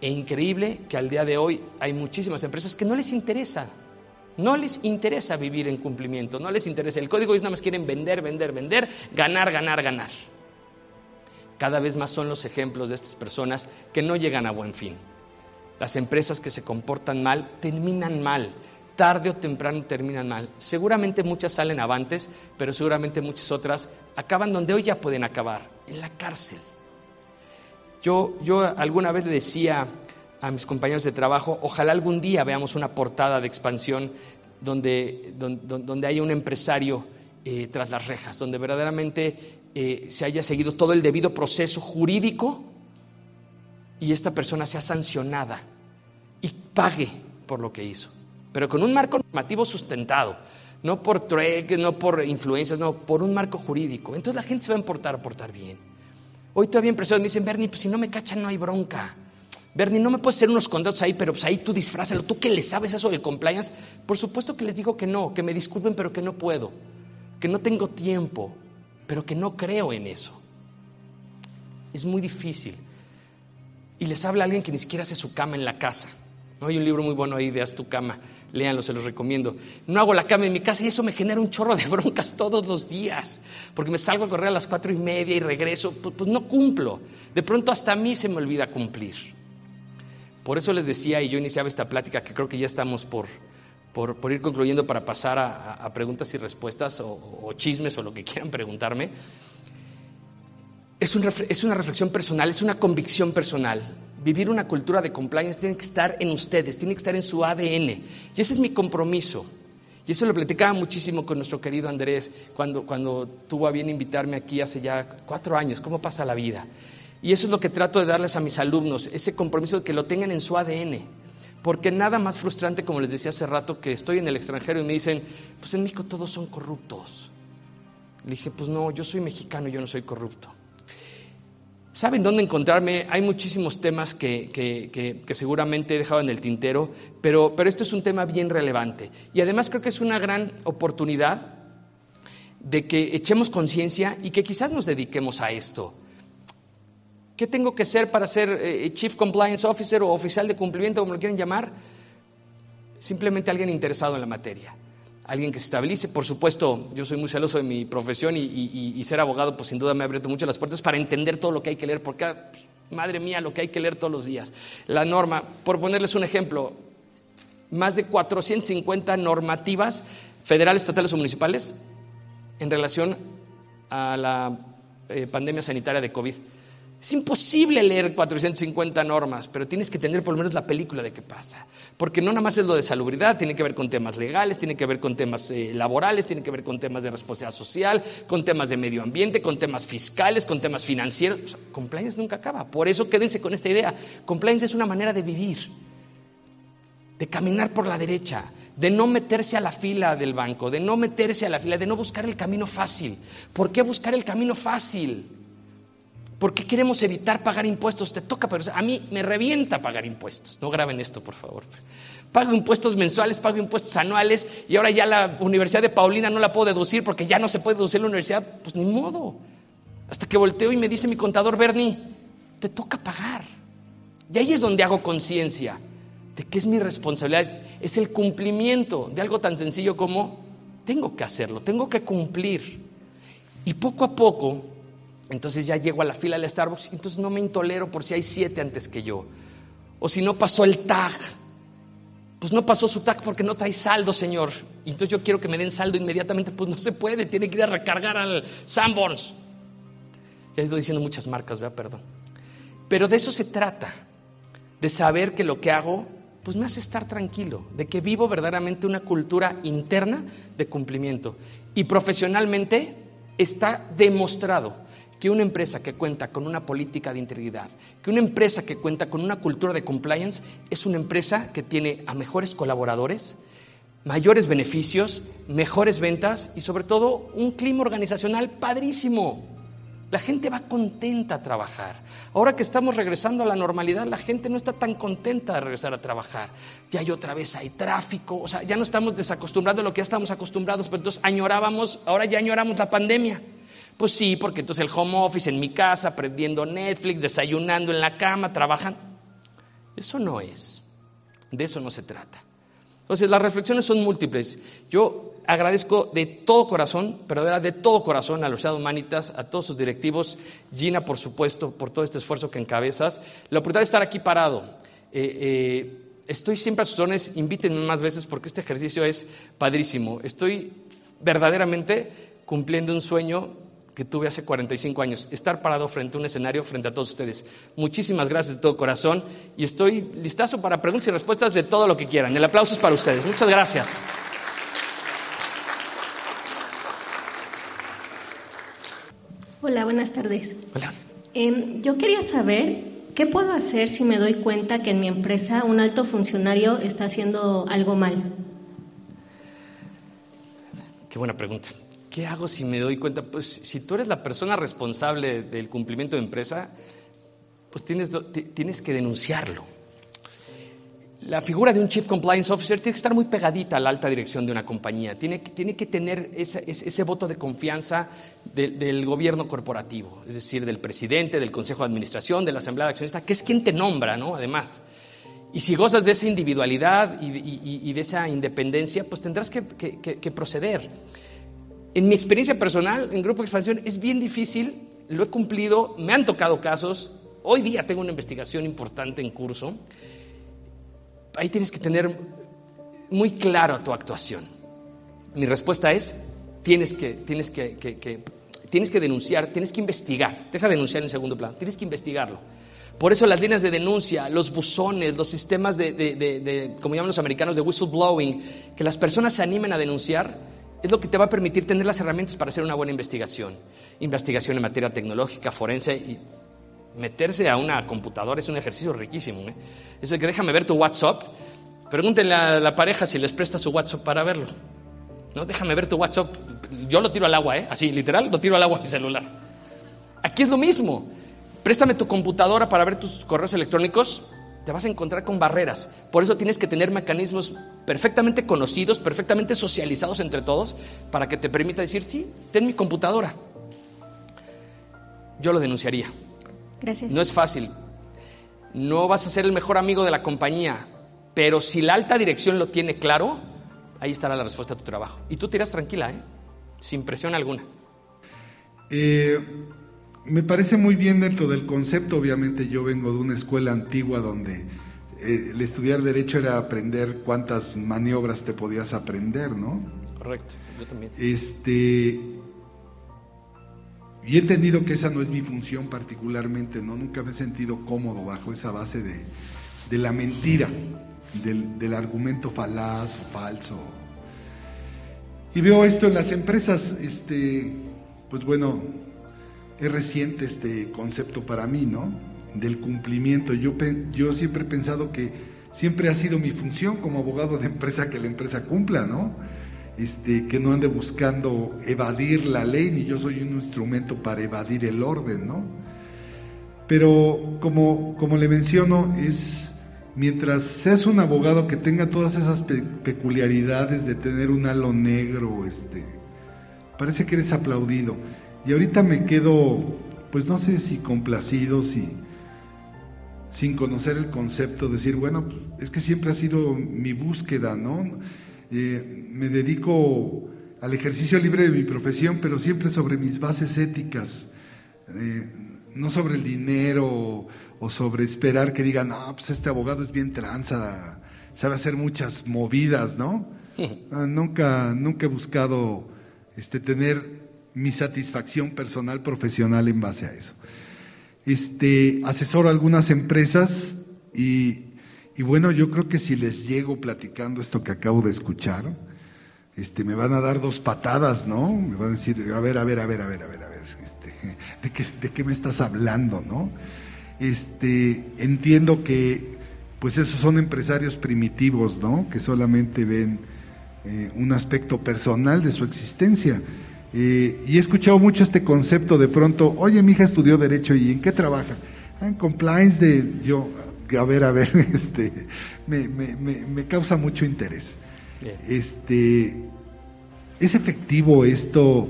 E increíble que al día de hoy hay muchísimas empresas que no les interesa no les interesa vivir en cumplimiento, no les interesa. El código es nada más quieren vender, vender, vender, ganar, ganar, ganar. Cada vez más son los ejemplos de estas personas que no llegan a buen fin. Las empresas que se comportan mal terminan mal. tarde o temprano terminan mal. Seguramente muchas salen avantes, pero seguramente muchas otras acaban donde hoy ya pueden acabar, en la cárcel. Yo, yo alguna vez le decía a mis compañeros de trabajo, ojalá algún día veamos una portada de expansión donde, donde, haya un empresario eh, tras las rejas, donde verdaderamente eh, se haya seguido todo el debido proceso jurídico y esta persona sea sancionada y pague por lo que hizo, pero con un marco normativo sustentado, no por trueques, no por influencias, no, por un marco jurídico. Entonces la gente se va a portar, a portar bien. Hoy todavía empresarios me dicen, Bernie, pues si no me cachan no hay bronca. Bernie, no me puedes hacer unos contratos ahí, pero pues ahí tú disfrázalo. ¿Tú qué le sabes eso del compliance? Por supuesto que les digo que no, que me disculpen, pero que no puedo, que no tengo tiempo, pero que no creo en eso. Es muy difícil. Y les habla alguien que ni siquiera hace su cama en la casa. Hay un libro muy bueno ahí de Haz tu cama, léanlo, se los recomiendo. No hago la cama en mi casa y eso me genera un chorro de broncas todos los días, porque me salgo a correr a las cuatro y media y regreso, pues, pues no cumplo. De pronto hasta a mí se me olvida cumplir. Por eso les decía, y yo iniciaba esta plática, que creo que ya estamos por, por, ir concluyendo para pasar a, preguntas y respuestas o, chismes o lo que quieran preguntarme. Es, es una reflexión personal, es una convicción personal. Vivir una cultura de compliance tiene que estar en ustedes, tiene que estar en su ADN. Y ese es mi compromiso. Y eso lo platicaba muchísimo con nuestro querido Andrés cuando, cuando tuvo a bien invitarme aquí hace ya cuatro años. ¿Cómo pasa la vida? Y eso es lo que trato de darles a mis alumnos, ese compromiso de que lo tengan en su ADN. Porque nada más frustrante, como les decía hace rato, que estoy en el extranjero y me dicen, pues en México todos son corruptos. Le dije, pues no, yo soy mexicano yo no soy corrupto. ¿Saben dónde encontrarme? Hay muchísimos temas que, que, seguramente he dejado en el tintero, pero, pero esto es un tema bien relevante. Y además creo que es una gran oportunidad de que echemos conciencia y que quizás nos dediquemos a esto. ¿Qué tengo que ser para ser eh, Chief Compliance Officer o oficial de cumplimiento, como lo quieren llamar? Simplemente alguien interesado en la materia, alguien que se estabilice. Por supuesto, yo soy muy celoso de mi profesión y, ser abogado, pues sin duda me ha abierto mucho las puertas para entender todo lo que hay que leer, porque, ah, pues, madre mía, lo que hay que leer todos los días. La norma, por ponerles un ejemplo, más de 450 normativas federales, estatales o municipales en relación a la eh, pandemia sanitaria de COVID. Es imposible leer 450 normas, pero tienes que tener por lo menos la película de qué pasa. Porque no nada más es lo de salubridad, tiene que ver con temas legales, tiene que ver con temas eh, laborales, tiene que ver con temas de responsabilidad social, con temas de medio ambiente, con temas fiscales, con temas financieros. compliance nunca acaba. Por eso quédense con esta idea. Compliance es una manera de vivir, de caminar por la derecha, de no meterse a la fila del banco, de no meterse a la fila, de no buscar el camino fácil. ¿Por qué buscar el camino fácil? ¿Por qué queremos evitar pagar impuestos? Te toca, pero a mí me revienta pagar impuestos. No graben esto, por favor. Pago impuestos mensuales, pago impuestos anuales y ahora ya la Universidad de Paulina no la puedo deducir porque ya no se puede deducir la universidad. Pues ni modo. Hasta que volteo y me dice mi contador Bernie, te toca pagar. Y ahí es donde hago conciencia de que es mi responsabilidad, es el cumplimiento de algo tan sencillo como tengo que hacerlo, tengo que cumplir. Y poco a poco entonces ya llego a la fila del Starbucks, entonces no me intolero por si hay siete antes que yo. O si no pasó el tag, pues no pasó su tag porque no trae saldo, señor. Y entonces yo quiero que me den saldo inmediatamente, pues no se puede, tiene que ir a recargar al Sanborns. Ya estoy diciendo muchas marcas, ¿verdad? Perdón. Pero de eso se trata, de saber que lo que hago, pues me hace estar tranquilo, de que vivo verdaderamente una cultura interna de cumplimiento. Y profesionalmente está demostrado que una empresa que cuenta con una política de integridad, que una empresa que cuenta con una cultura de compliance es una empresa que tiene a mejores colaboradores, mayores beneficios, mejores ventas y sobre todo un clima organizacional padrísimo. La gente va contenta a trabajar. Ahora que estamos regresando a la normalidad, la gente no está tan contenta de regresar a trabajar. Ya hay otra vez hay tráfico, o sea, ya no estamos desacostumbrados a lo que ya estamos acostumbrados, pero entonces añorábamos, ahora ya añoramos la pandemia. Pues sí, porque entonces el home office en mi casa, prendiendo Netflix, desayunando en la cama, trabajando. Eso no es. De eso no se trata. Entonces las reflexiones son múltiples. Yo agradezco de todo corazón, pero de todo corazón a los Humanitas, a todos sus directivos, Gina, por supuesto, por todo este esfuerzo que encabezas. La oportunidad de estar aquí parado. Eh, eh, Estoy siempre a sus órdenes, invítenme más veces porque este ejercicio es padrísimo. Estoy verdaderamente cumpliendo un sueño que tuve hace 45 años, estar parado frente a un escenario frente a todos ustedes. Muchísimas gracias de todo corazón y estoy listazo para preguntas y respuestas de todo lo que quieran. El aplauso es para ustedes. Muchas gracias. Hola, buenas tardes. Hola. Em, yo quería saber qué puedo hacer si me doy cuenta que en mi empresa un alto funcionario está haciendo algo mal. Qué buena pregunta. ¿Qué hago si me doy cuenta? Pues si tú eres la persona responsable del cumplimiento de empresa, pues tienes, tienes que denunciarlo. La figura de un Chief Compliance Officer tiene que estar muy pegadita a la alta dirección de una compañía, tiene, tiene que tener ese, ese, voto de confianza del gobierno corporativo, es decir, del presidente, del consejo de administración, de la asamblea de accionistas, que es quien te nombra, ¿no? Además. Y si gozas de esa individualidad y, de esa independencia, pues tendrás que, que proceder. En mi experiencia personal, en Grupo Expansión, es bien difícil, lo he cumplido, me han tocado casos, hoy día tengo una investigación importante en curso, ahí tienes que tener muy claro tu actuación. Mi respuesta es, tienes que, tienes que, tienes que denunciar, tienes que investigar, deja denunciar en segundo plano, tienes que investigarlo. Por eso las líneas de denuncia, los buzones, los sistemas de, de, como llaman los americanos, de whistleblowing, que las personas se animen a denunciar, es lo que te va a permitir tener las herramientas para hacer una buena investigación. Investigación en materia tecnológica, forense y meterse a una computadora es un ejercicio riquísimo. ¿eh? Eso de que déjame ver tu WhatsApp, pregúntenle a la pareja si les presta su WhatsApp para verlo. No, déjame ver tu WhatsApp. Yo lo tiro al agua, ¿eh? así literal, lo tiro al agua mi celular. Aquí es lo mismo. Préstame tu computadora para ver tus correos electrónicos te vas a encontrar con barreras. Por eso tienes que tener mecanismos perfectamente conocidos, perfectamente socializados entre todos, para que te permita decir, sí, ten mi computadora. Yo lo denunciaría. Gracias. No es fácil. No vas a ser el mejor amigo de la compañía, pero si la alta dirección lo tiene claro, ahí estará la respuesta a tu trabajo. Y tú tiras tranquila, ¿eh? sin presión alguna. Eh, me parece muy bien dentro del concepto, obviamente yo vengo de una escuela antigua donde eh, el estudiar derecho era aprender cuántas maniobras te podías aprender, ¿no? Correcto, yo también. Este, y he entendido que esa no es mi función particularmente, ¿no? Nunca me he sentido cómodo bajo esa base de, de la mentira, del, del argumento falaz, falso. Y veo esto en las empresas, este, pues bueno, es reciente este concepto para mí, ¿no? Del cumplimiento. Yo, yo siempre he pensado que siempre ha sido mi función como abogado de empresa que la empresa cumpla, ¿no? Este, que no ande buscando evadir la ley, ni yo soy un instrumento para evadir el orden, ¿no? Pero como, como le menciono, es mientras seas un abogado que tenga todas esas peculiaridades de tener un halo negro, este, parece que eres aplaudido. Y ahorita me quedo, pues no sé si complacido, si sin conocer el concepto, decir, bueno, es que siempre ha sido mi búsqueda, ¿no? Eh, me dedico al ejercicio libre de mi profesión, pero siempre sobre mis bases éticas, eh, no sobre el dinero o, sobre esperar que digan, no, pues este abogado es bien tranza, sabe hacer muchas movidas, ¿no? Ah, nunca, nunca he buscado este, tener mi satisfacción personal, profesional en base a eso. Este, asesoro a algunas empresas y, bueno, yo creo que si les llego platicando esto que acabo de escuchar, este, me van a dar dos patadas, ¿no? Me van a decir, a ver, a ver, a ver, a ver, a ver, a ver, este, ¿de, qué, ¿de qué me estás hablando, no? Este, entiendo que, pues esos son empresarios primitivos, ¿no? Que solamente ven eh, un aspecto personal de su existencia y he escuchado mucho este concepto de pronto, oye, mi hija estudió Derecho y ¿en qué trabaja? Ah, en compliance de yo, a ver, a ver, este, me, me, me, causa mucho interés. Este, ¿Es efectivo esto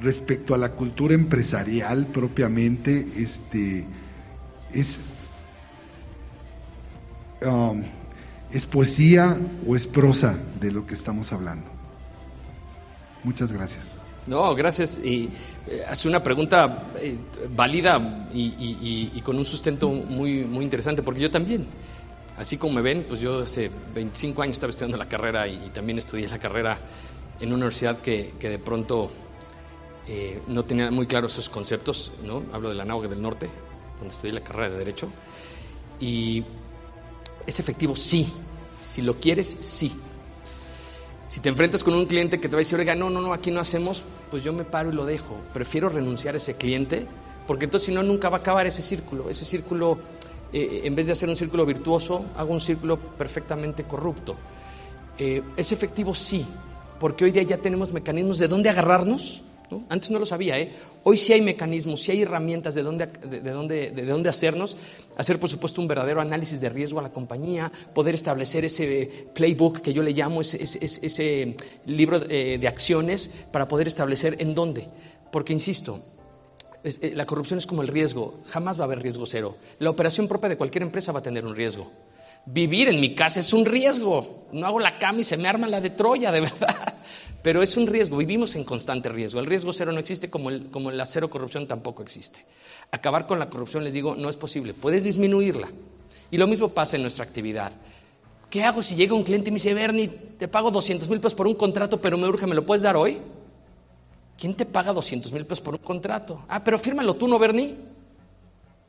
respecto a la cultura empresarial propiamente? Este, es, um, ¿Es poesía o es prosa de lo que estamos hablando? Muchas gracias. No, gracias. Y eh, hace una pregunta eh, válida y, con un sustento muy, muy interesante, porque yo también. Así como me ven, pues yo hace 25 años estaba estudiando la carrera y, también estudié la carrera en una universidad que, de pronto eh, no tenía muy claros esos conceptos, ¿no? Hablo de la Náhuatl del Norte, donde estudié la carrera de Derecho. Y es efectivo, sí. Si lo quieres, sí. Si te enfrentas con un cliente que te va a decir, oiga, no, no, no, aquí no hacemos, pues yo me paro y lo dejo. Prefiero renunciar a ese cliente, porque entonces si no, nunca va a acabar ese círculo. Ese círculo eh, en vez de hacer un círculo virtuoso, hago un círculo perfectamente corrupto. Eh, es efectivo, sí, porque hoy día ya tenemos mecanismos de dónde agarrarnos. Antes no lo sabía, ¿eh? Hoy sí hay mecanismos, sí hay herramientas de dónde, de, dónde, de dónde hacernos, hacer por supuesto un verdadero análisis de riesgo a la compañía, poder establecer ese playbook que yo le llamo, ese, ese, libro de, de acciones para poder establecer en dónde. Porque, insisto, eh, la corrupción es como el riesgo, jamás va a haber riesgo cero. La operación propia de cualquier empresa va a tener un riesgo. Vivir en mi casa es un riesgo. No hago la cama y se me arma la de Troya, de verdad. Pero es un riesgo, vivimos en constante riesgo. El riesgo cero no existe como, el, como la cero corrupción tampoco existe. Acabar con la corrupción, les digo, no es posible. Puedes disminuirla. Y lo mismo pasa en nuestra actividad. ¿Qué hago si llega un cliente y me dice, Bernie, te pago 200 mil pesos por un contrato, pero me urge, ¿me lo puedes dar hoy? ¿Quién te paga 200 mil pesos por un contrato? Ah, pero fírmalo tú, ¿no, Bernie?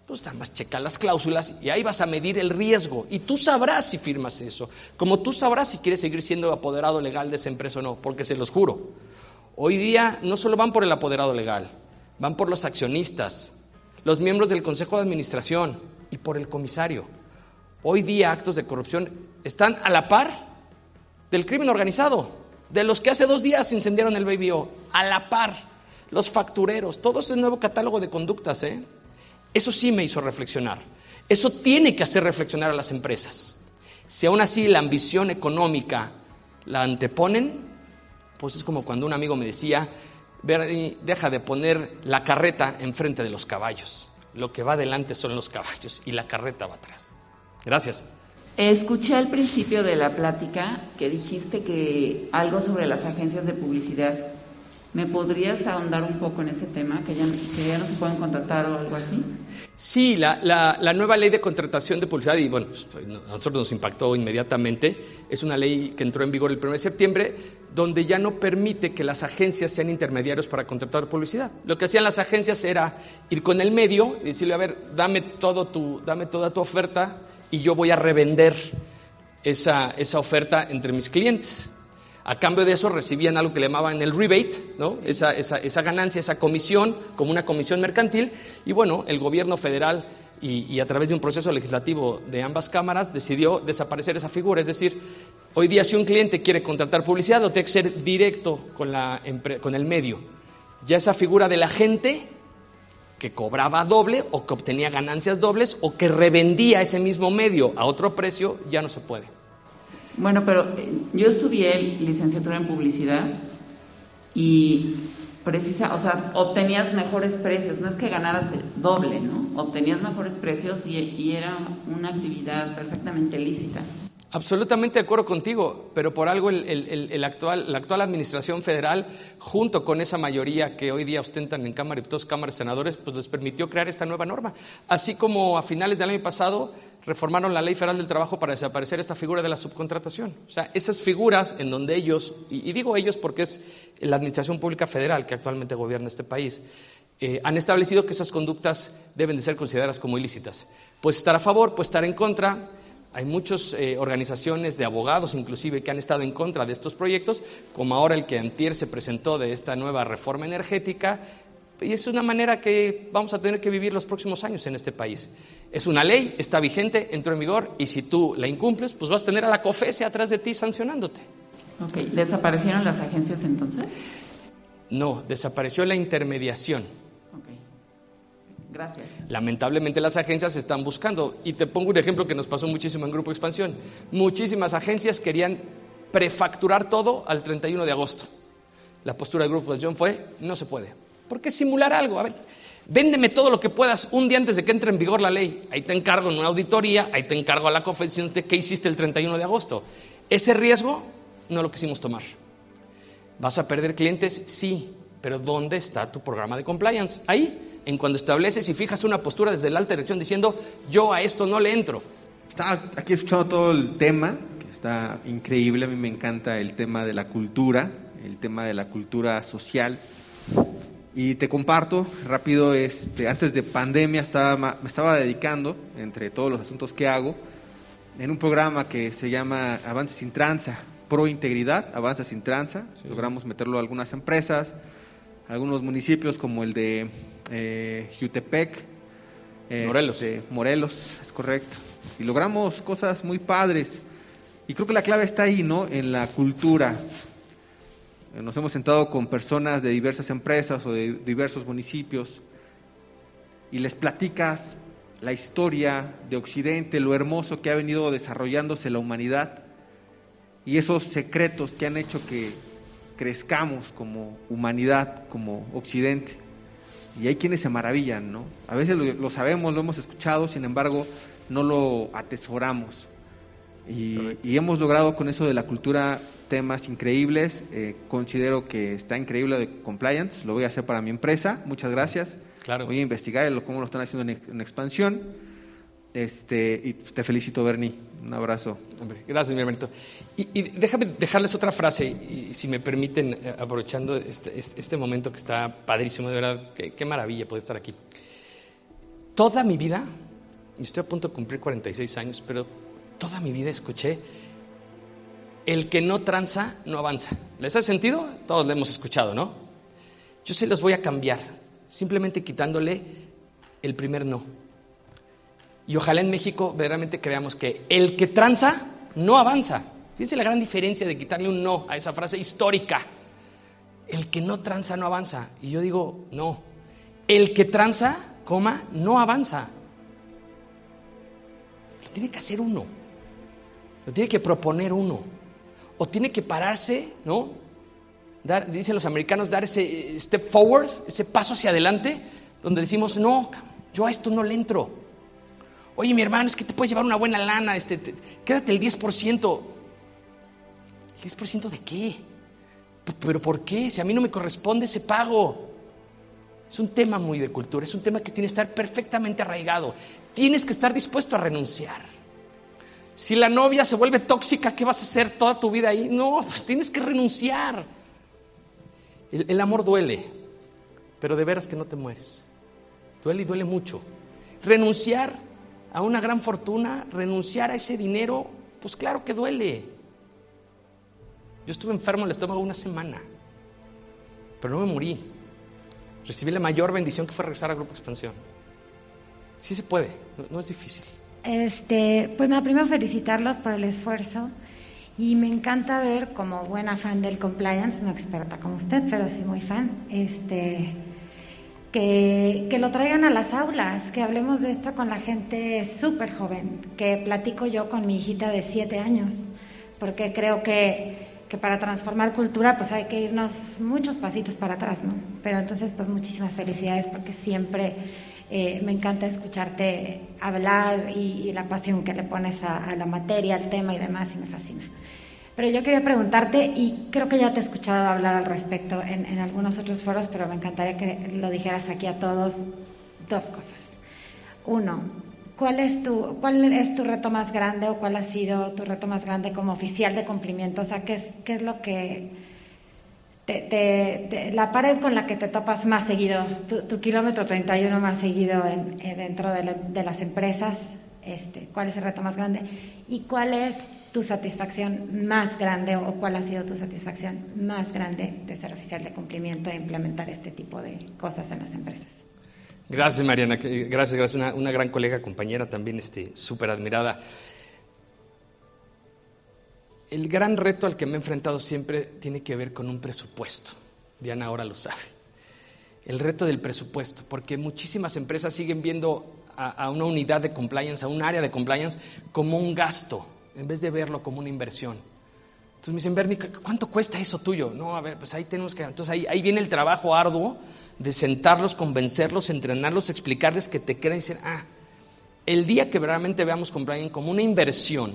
Pues nada más checa las cláusulas y ahí vas a medir el riesgo. Y tú sabrás si firmas eso. Como tú sabrás si quieres seguir siendo apoderado legal de esa empresa o no, porque se los juro. Hoy día no solo van por el apoderado legal, van por los accionistas, los miembros del Consejo de Administración y por el comisario. Hoy día actos de corrupción están a la par del crimen organizado de los que hace dos días incendiaron el Baby O, a la par, los factureros, todo ese nuevo catálogo de conductas, ¿eh? Eso sí me hizo reflexionar. Eso tiene que hacer reflexionar a las empresas. Si aún así la ambición económica la anteponen, pues es como cuando un amigo me decía, deja de poner la carreta enfrente de los caballos. Lo que va adelante son los caballos y la carreta va atrás. Gracias. Escuché al principio de la plática que dijiste que algo sobre las agencias de publicidad. ¿Me podrías ahondar un poco en ese tema, que ya, no se pueden contratar o algo así? Sí, la, nueva ley de contratación de publicidad, y bueno, pues, a nosotros nos impactó inmediatamente, es una ley que entró en vigor el 1 de septiembre, donde ya no permite que las agencias sean intermediarios para contratar publicidad. Lo que hacían las agencias era ir con el medio y decirle, a ver, dame, todo tu, dame toda tu oferta y yo voy a revender esa, esa oferta entre mis clientes. A cambio de eso recibían algo que le llamaban el rebate, ¿no? esa, esa, esa ganancia, esa comisión, como una comisión mercantil. Y bueno, el gobierno federal y, a través de un proceso legislativo de ambas cámaras decidió desaparecer esa figura. Es decir, hoy día si un cliente quiere contratar publicidad, lo tiene que ser directo con, la, con el medio. Ya esa figura del agente que cobraba doble o que obtenía ganancias dobles o que revendía ese mismo medio a otro precio, ya no se puede. Bueno, pero eh, yo estudié licenciatura en publicidad y precisa, o sea, obtenías mejores precios, no es que ganaras el doble, ¿no? Obtenías mejores precios y, y era una actividad perfectamente lícita. Absolutamente de acuerdo contigo, pero por algo el, actual, la actual administración federal, junto con esa mayoría que hoy día ostentan en Cámara y dos cámaras senadores, pues les permitió crear esta nueva norma. Así como a finales del año pasado reformaron la Ley Federal del Trabajo para desaparecer esta figura de la subcontratación. O sea, esas figuras en donde ellos, y, digo ellos porque es la administración pública federal que actualmente gobierna este país, eh, han establecido que esas conductas deben de ser consideradas como ilícitas. Pues estar a favor, pues estar en contra hay muchas eh, organizaciones de abogados, inclusive, que han estado en contra de estos proyectos, como ahora el que Antier se presentó de esta nueva reforma energética, y es una manera que vamos a tener que vivir los próximos años en este país. Es una ley, está vigente, entró en vigor, y si tú la incumples, pues vas a tener a la COFESE atrás de ti sancionándote. Ok, ¿desaparecieron las agencias entonces? No, desapareció la intermediación. Gracias. Lamentablemente las agencias están buscando, y te pongo un ejemplo que nos pasó muchísimo en Grupo Expansión. Muchísimas agencias querían prefacturar todo al 31 de agosto. La postura del Grupo Expansión fue, no se puede. ¿Por qué simular algo? A ver, véndeme todo lo que puedas un día antes de que entre en vigor la ley. Ahí te encargo en una auditoría, ahí te encargo a la confesión de qué hiciste el 31 de agosto. Ese riesgo no lo quisimos tomar. ¿Vas a perder clientes? Sí, pero ¿dónde está tu programa de compliance? Ahí en cuando estableces y fijas una postura desde la alta dirección diciendo, yo a esto no le entro. estaba aquí escuchando todo el tema, que está increíble, a mí me encanta el tema de la cultura, el tema de la cultura social. Y te comparto rápido, este, antes de pandemia estaba, me estaba dedicando, entre todos los asuntos que hago, en un programa que se llama Avance sin Tranza, Pro Integridad, Avanza sin Tranza. Logramos meterlo a algunas empresas, algunos municipios como el de eh, Jutepec, Morelos. Este, Morelos, es correcto. Y logramos cosas muy padres. Y creo que la clave está ahí, ¿no? En la cultura, nos hemos sentado con personas de diversas empresas o de diversos municipios y les platicas la historia de Occidente, lo hermoso que ha venido desarrollándose la humanidad y esos secretos que han hecho que crezcamos como humanidad, como Occidente. Y hay quienes se maravillan, ¿no? A veces lo, lo sabemos, lo hemos escuchado, sin embargo, no lo atesoramos. Y, hemos logrado con eso de la cultura temas increíbles. Eh, considero que está increíble de compliance. Lo voy a hacer para mi empresa. Muchas gracias. Claro. Voy a investigar cómo lo están haciendo en, expansión. Este, y te felicito, Bernie. Un abrazo. gracias, mi hermanito. Y, déjame dejarles otra frase, y, si me permiten, eh, aprovechando este, este, este, momento que está padrísimo, de verdad, qué, maravilla poder estar aquí. Toda mi vida, y estoy a punto de cumplir 46 años, pero toda mi vida escuché, el que no tranza no avanza. ¿Les hace sentido? Todos lo hemos escuchado, ¿no? Yo se los voy a cambiar, simplemente quitándole el primer no. Y ojalá en México verdaderamente creamos que el que tranza no avanza. Fíjense la gran diferencia de quitarle un no a esa frase histórica. El que no tranza no avanza. Y yo digo, no. El que tranza, coma, no avanza. Lo tiene que hacer uno. Lo tiene que proponer uno. O tiene que pararse, ¿no? Dicen los americanos, dar ese step forward, ese paso hacia adelante, donde decimos, no, yo a esto no le entro. Oye, mi hermano, es que te puedes llevar una buena lana, este, quédate el 10%. ¿El 10% de qué? ¿Pero por qué? Si a mí no me corresponde ese pago. Es un tema muy de cultura, es un tema que tiene que estar perfectamente arraigado. Tienes que estar dispuesto a renunciar. Si la novia se vuelve tóxica, ¿qué vas a hacer toda tu vida ahí? No, pues tienes que renunciar. El, amor duele, pero de veras que no te mueres. Duele y duele mucho. Renunciar a una gran fortuna, renunciar a ese dinero, pues claro que duele. Yo estuve enfermo en el estómago una semana, pero no me morí. Recibí la mayor bendición que fue regresar al Grupo Expansión. Sí se puede, no es difícil. Este, pues nada, primero felicitarlos por el esfuerzo y me encanta ver como buena fan del compliance, no experta como usted, pero sí muy fan, este, que, que lo traigan a las aulas, que hablemos de esto con la gente súper joven, que platico yo con mi hijita de siete años, porque creo que, que para transformar cultura pues hay que irnos muchos pasitos para atrás, ¿no? Pero entonces pues muchísimas felicidades porque siempre eh, me encanta escucharte hablar y, la pasión que le pones a, la materia, al tema y demás, y me fascina. Pero yo quería preguntarte, y creo que ya te he escuchado hablar al respecto en, en algunos otros foros, pero me encantaría que lo dijeras aquí a todos, dos cosas. Uno, ¿cuál es tu, cuál es tu reto más grande o cuál ha sido tu reto más grande como oficial de cumplimiento? O sea, ¿qué es, qué es lo que te, la pared con la que te topas más seguido, tu, kilómetro 31 más seguido dentro de, las empresas, este, ¿cuál es el reto más grande? ¿Y cuál es tu satisfacción más grande o cuál ha sido tu satisfacción más grande de ser oficial de cumplimiento e implementar este tipo de cosas en las empresas? Gracias, Mariana. Gracias, gracias. Una, una gran colega, compañera también súper este, admirada el gran reto al que me he enfrentado siempre tiene que ver con un presupuesto. Diana ahora lo sabe. El reto del presupuesto, porque muchísimas empresas siguen viendo a, una unidad de compliance, a un área de compliance, como un gasto, en vez de verlo como una inversión. Entonces me dicen, Bernie, ¿cuánto cuesta eso tuyo? No, a ver, pues ahí tenemos que... Entonces ahí, ahí viene el trabajo arduo de sentarlos, convencerlos, entrenarlos, explicarles que te crean y decir, ah, el día que verdaderamente veamos compliance como una inversión,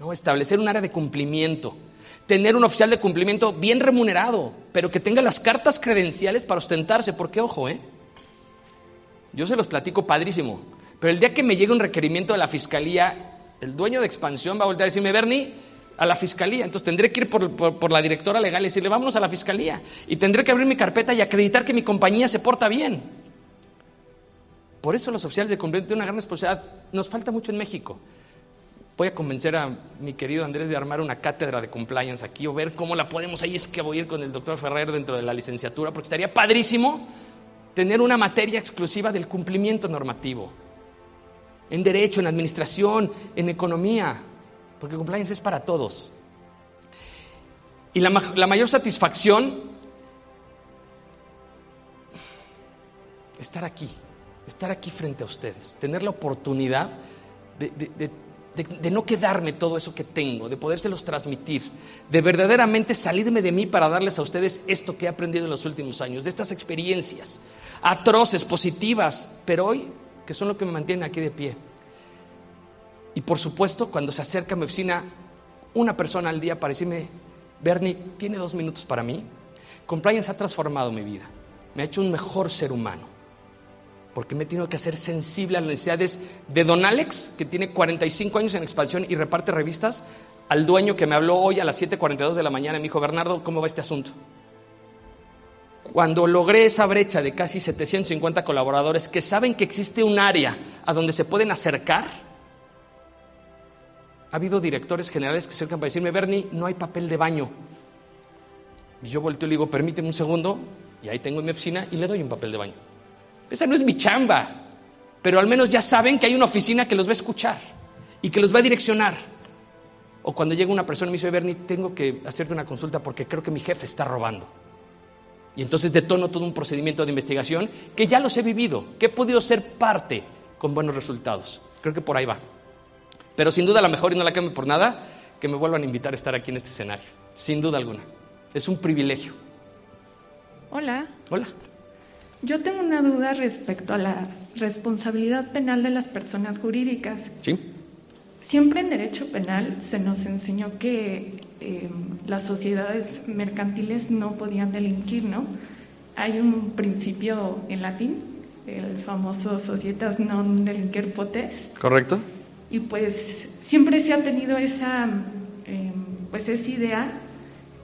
¿no? Establecer un área de cumplimiento. Tener un oficial de cumplimiento bien remunerado, pero que tenga las cartas credenciales para ostentarse. Porque, ojo, ¿eh? Yo se los platico padrísimo. Pero el día que me llegue un requerimiento de la fiscalía El dueño de expansión va a voltear a decirme, Bernie, a la fiscalía. Entonces tendré que ir por, por, la directora legal y decirle, vámonos a la fiscalía. Y tendré que abrir mi carpeta y acreditar que mi compañía se porta bien. Por eso los oficiales de cumplimiento tienen una gran responsabilidad. Nos falta mucho en México. Voy a convencer a mi querido Andrés de armar una cátedra de compliance aquí o ver cómo la podemos. Ahí es que voy a ir con el doctor Ferrer dentro de la licenciatura, porque estaría padrísimo tener una materia exclusiva del cumplimiento normativo. En derecho, en administración, en economía porque compliance es para todos. Y la, mayor satisfacción, estar aquí, estar aquí frente a ustedes, tener la oportunidad de, de, no quedarme todo eso que tengo, de podérselos transmitir, de verdaderamente salirme de mí para darles a ustedes esto que he aprendido en los últimos años, de estas experiencias atroces, positivas, pero hoy que son lo que me mantienen aquí de pie. Y por supuesto, cuando se acerca a mi oficina una persona al día para decirme, Bernie, ¿tiene dos minutos para mí? Compliance ha transformado mi vida. Me ha hecho un mejor ser humano. Porque me he tenido que hacer sensible a las necesidades de Don Alex, que tiene 45 años en expansión y reparte revistas, al dueño que me habló hoy a las 7:42 de la mañana me dijo, Bernardo, ¿cómo va este asunto? Cuando logré esa brecha de casi 750 colaboradores que saben que existe un área a donde se pueden acercar, ha habido directores generales que se acercan para decirme, Bernie, no hay papel de baño. Y yo volteo y le digo, permíteme un segundo, y ahí tengo en mi oficina y le doy un papel de baño. Esa no es mi chamba, pero al menos ya saben que hay una oficina que los va a escuchar y que los va a direccionar. O cuando llega una persona y me dice, Bernie, tengo que hacerte una consulta porque creo que mi jefe está robando. Y entonces detono todo un procedimiento de investigación que ya los he vivido, que he podido ser parte con buenos resultados. Creo que por ahí va. Pero sin duda la mejor y no la cambio por nada, que me vuelvan a invitar a estar aquí en este escenario. Sin duda alguna. Es un privilegio. Hola. Hola. Yo tengo una duda respecto a la responsabilidad penal de las personas jurídicas. Sí. Siempre en derecho penal se nos enseñó que eh, las sociedades mercantiles no podían delinquir, ¿no? Hay un principio en latín, el famoso societas non delinquer potes. Correcto y pues siempre se ha tenido esa, em, pues esa idea.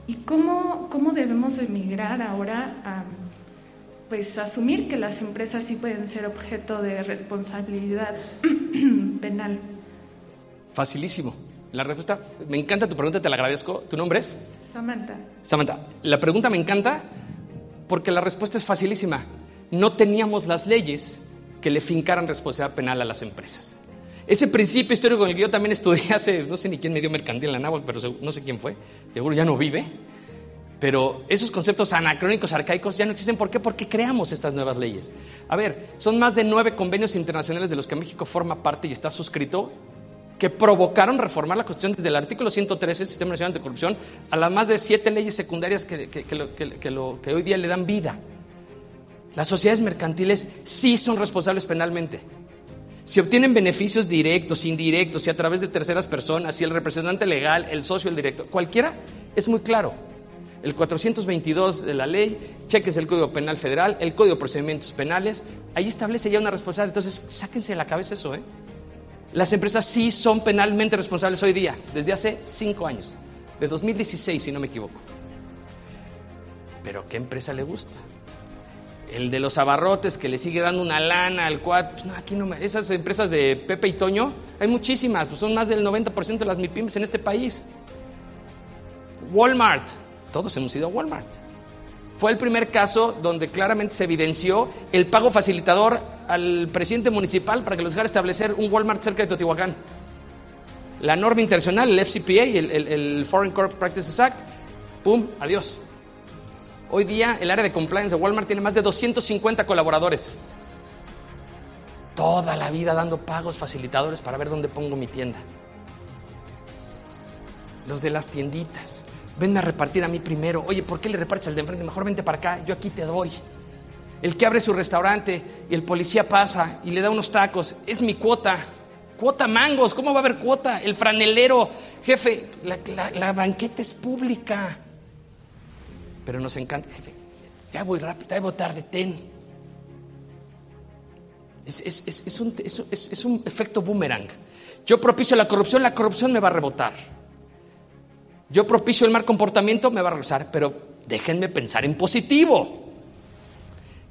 ¿Y cómo, cómo debemos emigrar ahora a pues, asumir que las empresas sí pueden ser objeto de responsabilidad penal? Facilísimo. La respuesta, me encanta tu pregunta, te la agradezco. ¿Tu nombre es? Samantha. Samantha, la pregunta me encanta porque la respuesta es facilísima. No teníamos las leyes que le fincaran responsabilidad penal a las empresas. Ese principio histórico con el que yo también estudié hace, no sé ni quién me dio mercantil en la náhuatl, pero no sé quién fue, seguro ya no vive. Pero esos conceptos anacrónicos, arcaicos, ya no existen. ¿Por qué? Porque creamos estas nuevas leyes. A ver, son más de nueve convenios internacionales de los que México forma parte y está suscrito que provocaron reformar la Constitución desde el artículo 113, Sistema Nacional de Corrupción, a las más de siete leyes secundarias que, que hoy día le dan vida. Las sociedades mercantiles sí son responsables penalmente. Si obtienen beneficios directos, indirectos, y a través de terceras personas, si el representante legal, el socio, el director, cualquiera, es muy claro. El 422 de la ley, cheques el Código Penal Federal, el Código de Procedimientos Penales, ahí establece ya una responsabilidad. Entonces, sáquense de la cabeza eso, ¿eh? Las empresas sí son penalmente responsables hoy día, desde hace cinco años, de 2016, si no me equivoco. Pero ¿qué empresa le gusta? el de los abarrotes que le sigue dando una lana al cuad, pues no, aquí no me, esas empresas de Pepe y Toño, hay muchísimas, pues son más del 90% de las MIPIMs en este país. Walmart, todos hemos ido a Walmart. Fue el primer caso donde claramente se evidenció el pago facilitador al presidente municipal para que los dejara establecer un Walmart cerca de Teotihuacán. La norma internacional, el FCPA, el, el Foreign Corrupt Practices Act, ¡pum! Adiós. Hoy día el área de compliance de Walmart tiene más de 250 colaboradores. Toda la vida dando pagos facilitadores para ver dónde pongo mi tienda. Los de las tienditas. Ven a repartir a mí primero. Oye, ¿por qué le repartes al de enfrente? Mejor vente para acá, yo aquí te doy. El que abre su restaurante y el policía pasa y le da unos tacos, es mi cuota. Cuota mangos, ¿cómo va a haber cuota? El franelero, jefe, la, banqueta es pública pero nos encanta. Ya voy rápido, ya voy tarde, ten. Es, un, es, un, efecto boomerang. Yo propicio la corrupción, la corrupción me va a rebotar. Yo propicio el mal comportamiento, me va a regresar, pero déjenme pensar en positivo.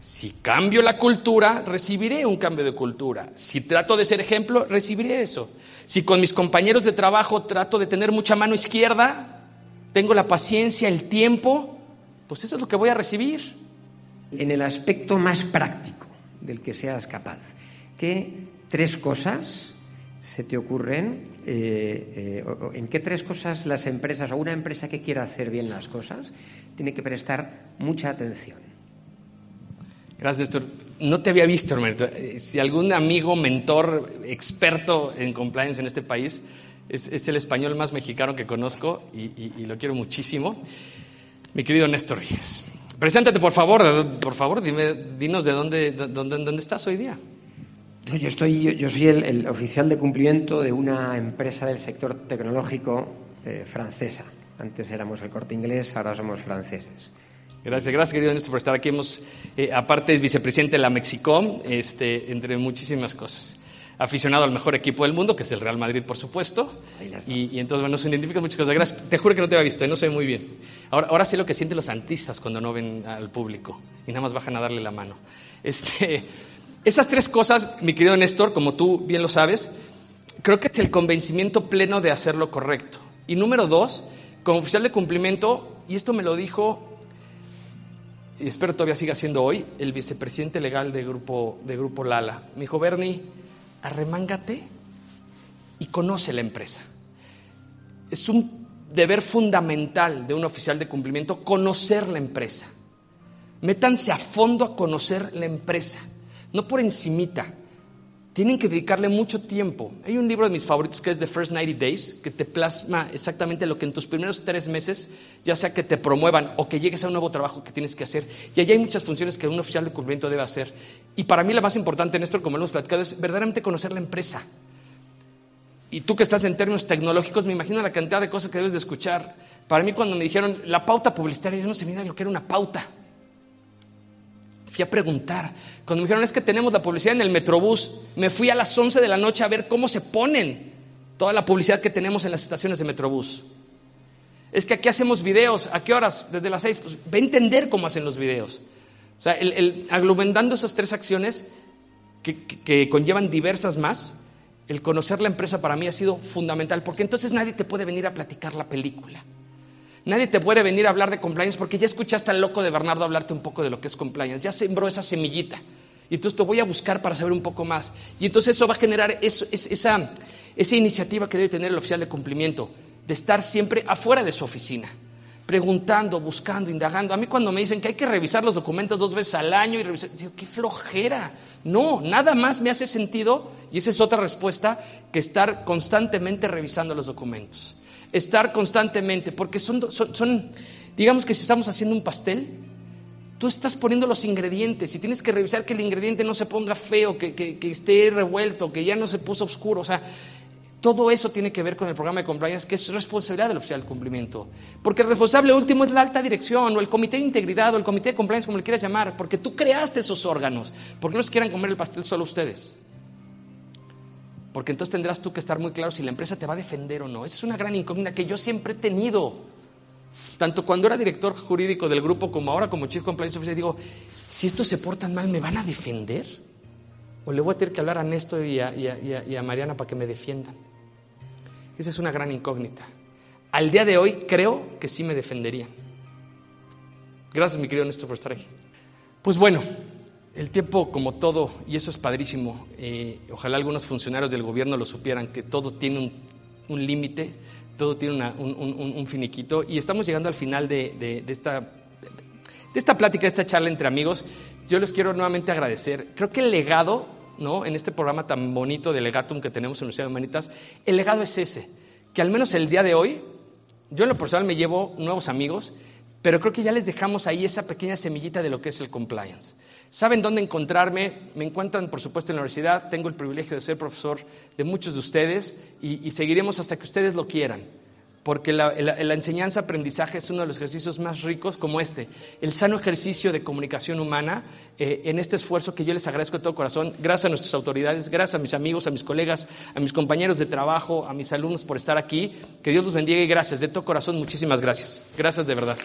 Si cambio la cultura, recibiré un cambio de cultura. Si trato de ser ejemplo, recibiré eso. Si con mis compañeros de trabajo trato de tener mucha mano izquierda, tengo la paciencia, el tiempo, pues eso es lo que voy a recibir. En el aspecto más práctico del que seas capaz, ¿qué tres cosas se te ocurren? Eh, eh, ¿En qué tres cosas las empresas o una empresa que quiera hacer bien las cosas tiene que prestar mucha atención? Gracias, Néstor. No te había visto, Roberto. Eh, si algún amigo, mentor, experto en compliance en este país, es, el español más mexicano que conozco y, lo quiero muchísimo. Mi querido Néstor Ríos. Preséntate, por favor, por favor, dime, dinos de dónde, dónde, dónde estás hoy día. Yo, estoy, yo, soy el, oficial de cumplimiento de una empresa del sector tecnológico eh, francesa. Antes éramos el corte inglés, ahora somos franceses. Gracias, gracias querido Néstor por estar aquí. Hemos, eh, aparte es vicepresidente de la Mexicom, este, entre muchísimas cosas. Aficionado al mejor equipo del mundo, que es el Real Madrid, por supuesto. Y, entonces, bueno, se identifican muchas cosas. Gracias. Te juro que no te había visto, ¿eh? no sé muy bien. Ahora, ahora sé lo que sienten los antistas cuando no ven al público y nada más bajan a darle la mano. Este, esas tres cosas, mi querido Néstor, como tú bien lo sabes, creo que es el convencimiento pleno de hacer lo correcto. Y número dos, como oficial de cumplimiento, y esto me lo dijo y espero todavía siga siendo hoy, el vicepresidente legal de Grupo, de Grupo Lala. Me dijo, Bernie, arremángate y conoce la empresa. Es un deber fundamental de un oficial de cumplimiento conocer la empresa. Métanse a fondo a conocer la empresa, no por encimita. Tienen que dedicarle mucho tiempo. Hay un libro de mis favoritos que es The First 90 Days, que te plasma exactamente lo que en tus primeros tres meses, ya sea que te promuevan o que llegues a un nuevo trabajo que tienes que hacer. Y allí hay muchas funciones que un oficial de cumplimiento debe hacer. Y para mí la más importante, Néstor, como lo hemos platicado, es verdaderamente conocer la empresa. Y tú que estás en términos tecnológicos, me imagino la cantidad de cosas que debes de escuchar. Para mí cuando me dijeron la pauta publicitaria, yo no sabía lo que era una pauta. Fui a preguntar. Cuando me dijeron es que tenemos la publicidad en el Metrobús, me fui a las 11 de la noche a ver cómo se ponen toda la publicidad que tenemos en las estaciones de Metrobús. Es que aquí hacemos videos, ¿a qué horas? Desde las 6. Pues ve a entender cómo hacen los videos. O sea, el, aglumentando esas tres acciones que conllevan diversas más, el conocer la empresa para mí ha sido fundamental, porque entonces nadie te puede venir a platicar la película. Nadie te puede venir a hablar de compliance porque ya escuchaste al loco de Bernardo hablarte un poco de lo que es compliance, ya sembró esa semillita. Y entonces te voy a buscar para saber un poco más. Y entonces eso va a generar esa, esa iniciativa que debe tener el oficial de cumplimiento, de estar siempre afuera de su oficina, preguntando, buscando, indagando. A mí cuando me dicen que hay que revisar los documentos dos veces al año y revisar, digo, qué flojera. No, nada más me hace sentido, y esa es otra respuesta, que estar constantemente revisando los documentos estar constantemente, porque son, son, digamos que si estamos haciendo un pastel, tú estás poniendo los ingredientes y tienes que revisar que el ingrediente no se ponga feo, que, que, esté revuelto, que ya no se puso oscuro, o sea, todo eso tiene que ver con el programa de compliance, que es responsabilidad del oficial de cumplimiento. Porque el responsable último es la alta dirección, o el comité de integridad, o el comité de compliance, como le quieras llamar, porque tú creaste esos órganos. porque no se quieran comer el pastel solo ustedes? Porque entonces tendrás tú que estar muy claro si la empresa te va a defender o no. Esa es una gran incógnita que yo siempre he tenido. Tanto cuando era director jurídico del grupo como ahora como Chief Compliance Officer, digo, si estos se portan mal, ¿me van a defender? ¿O le voy a tener que hablar a Néstor y a, Mariana para que me defiendan? Esa es una gran incógnita. Al día de hoy creo que sí me defenderían. Gracias, mi querido Néstor, por estar aquí. Pues bueno, el tiempo, como todo, y eso es padrísimo, eh, ojalá algunos funcionarios del gobierno lo supieran, que todo tiene un, límite, todo tiene un, finiquito, y estamos llegando al final de, esta, de esta plática, de esta charla entre amigos. Yo les quiero nuevamente agradecer. Creo que el legado, ¿no? en este programa tan bonito de Legatum que tenemos en Universidad de Humanitas, el legado es ese, que al menos el día de hoy, yo en lo personal me llevo nuevos amigos, pero creo que ya les dejamos ahí esa pequeña semillita de lo que es el compliance. Saben dónde encontrarme. Me encuentran, por supuesto, en la universidad. Tengo el privilegio de ser profesor de muchos de ustedes y, seguiremos hasta que ustedes lo quieran. porque la, enseñanza-aprendizaje es uno de los ejercicios más ricos como este, el sano ejercicio de comunicación humana, eh, en este esfuerzo que yo les agradezco de todo corazón, gracias a nuestras autoridades, gracias a mis amigos, a mis colegas, a mis compañeros de trabajo, a mis alumnos por estar aquí, que Dios los bendiga y gracias, de todo corazón, muchísimas gracias, gracias de verdad.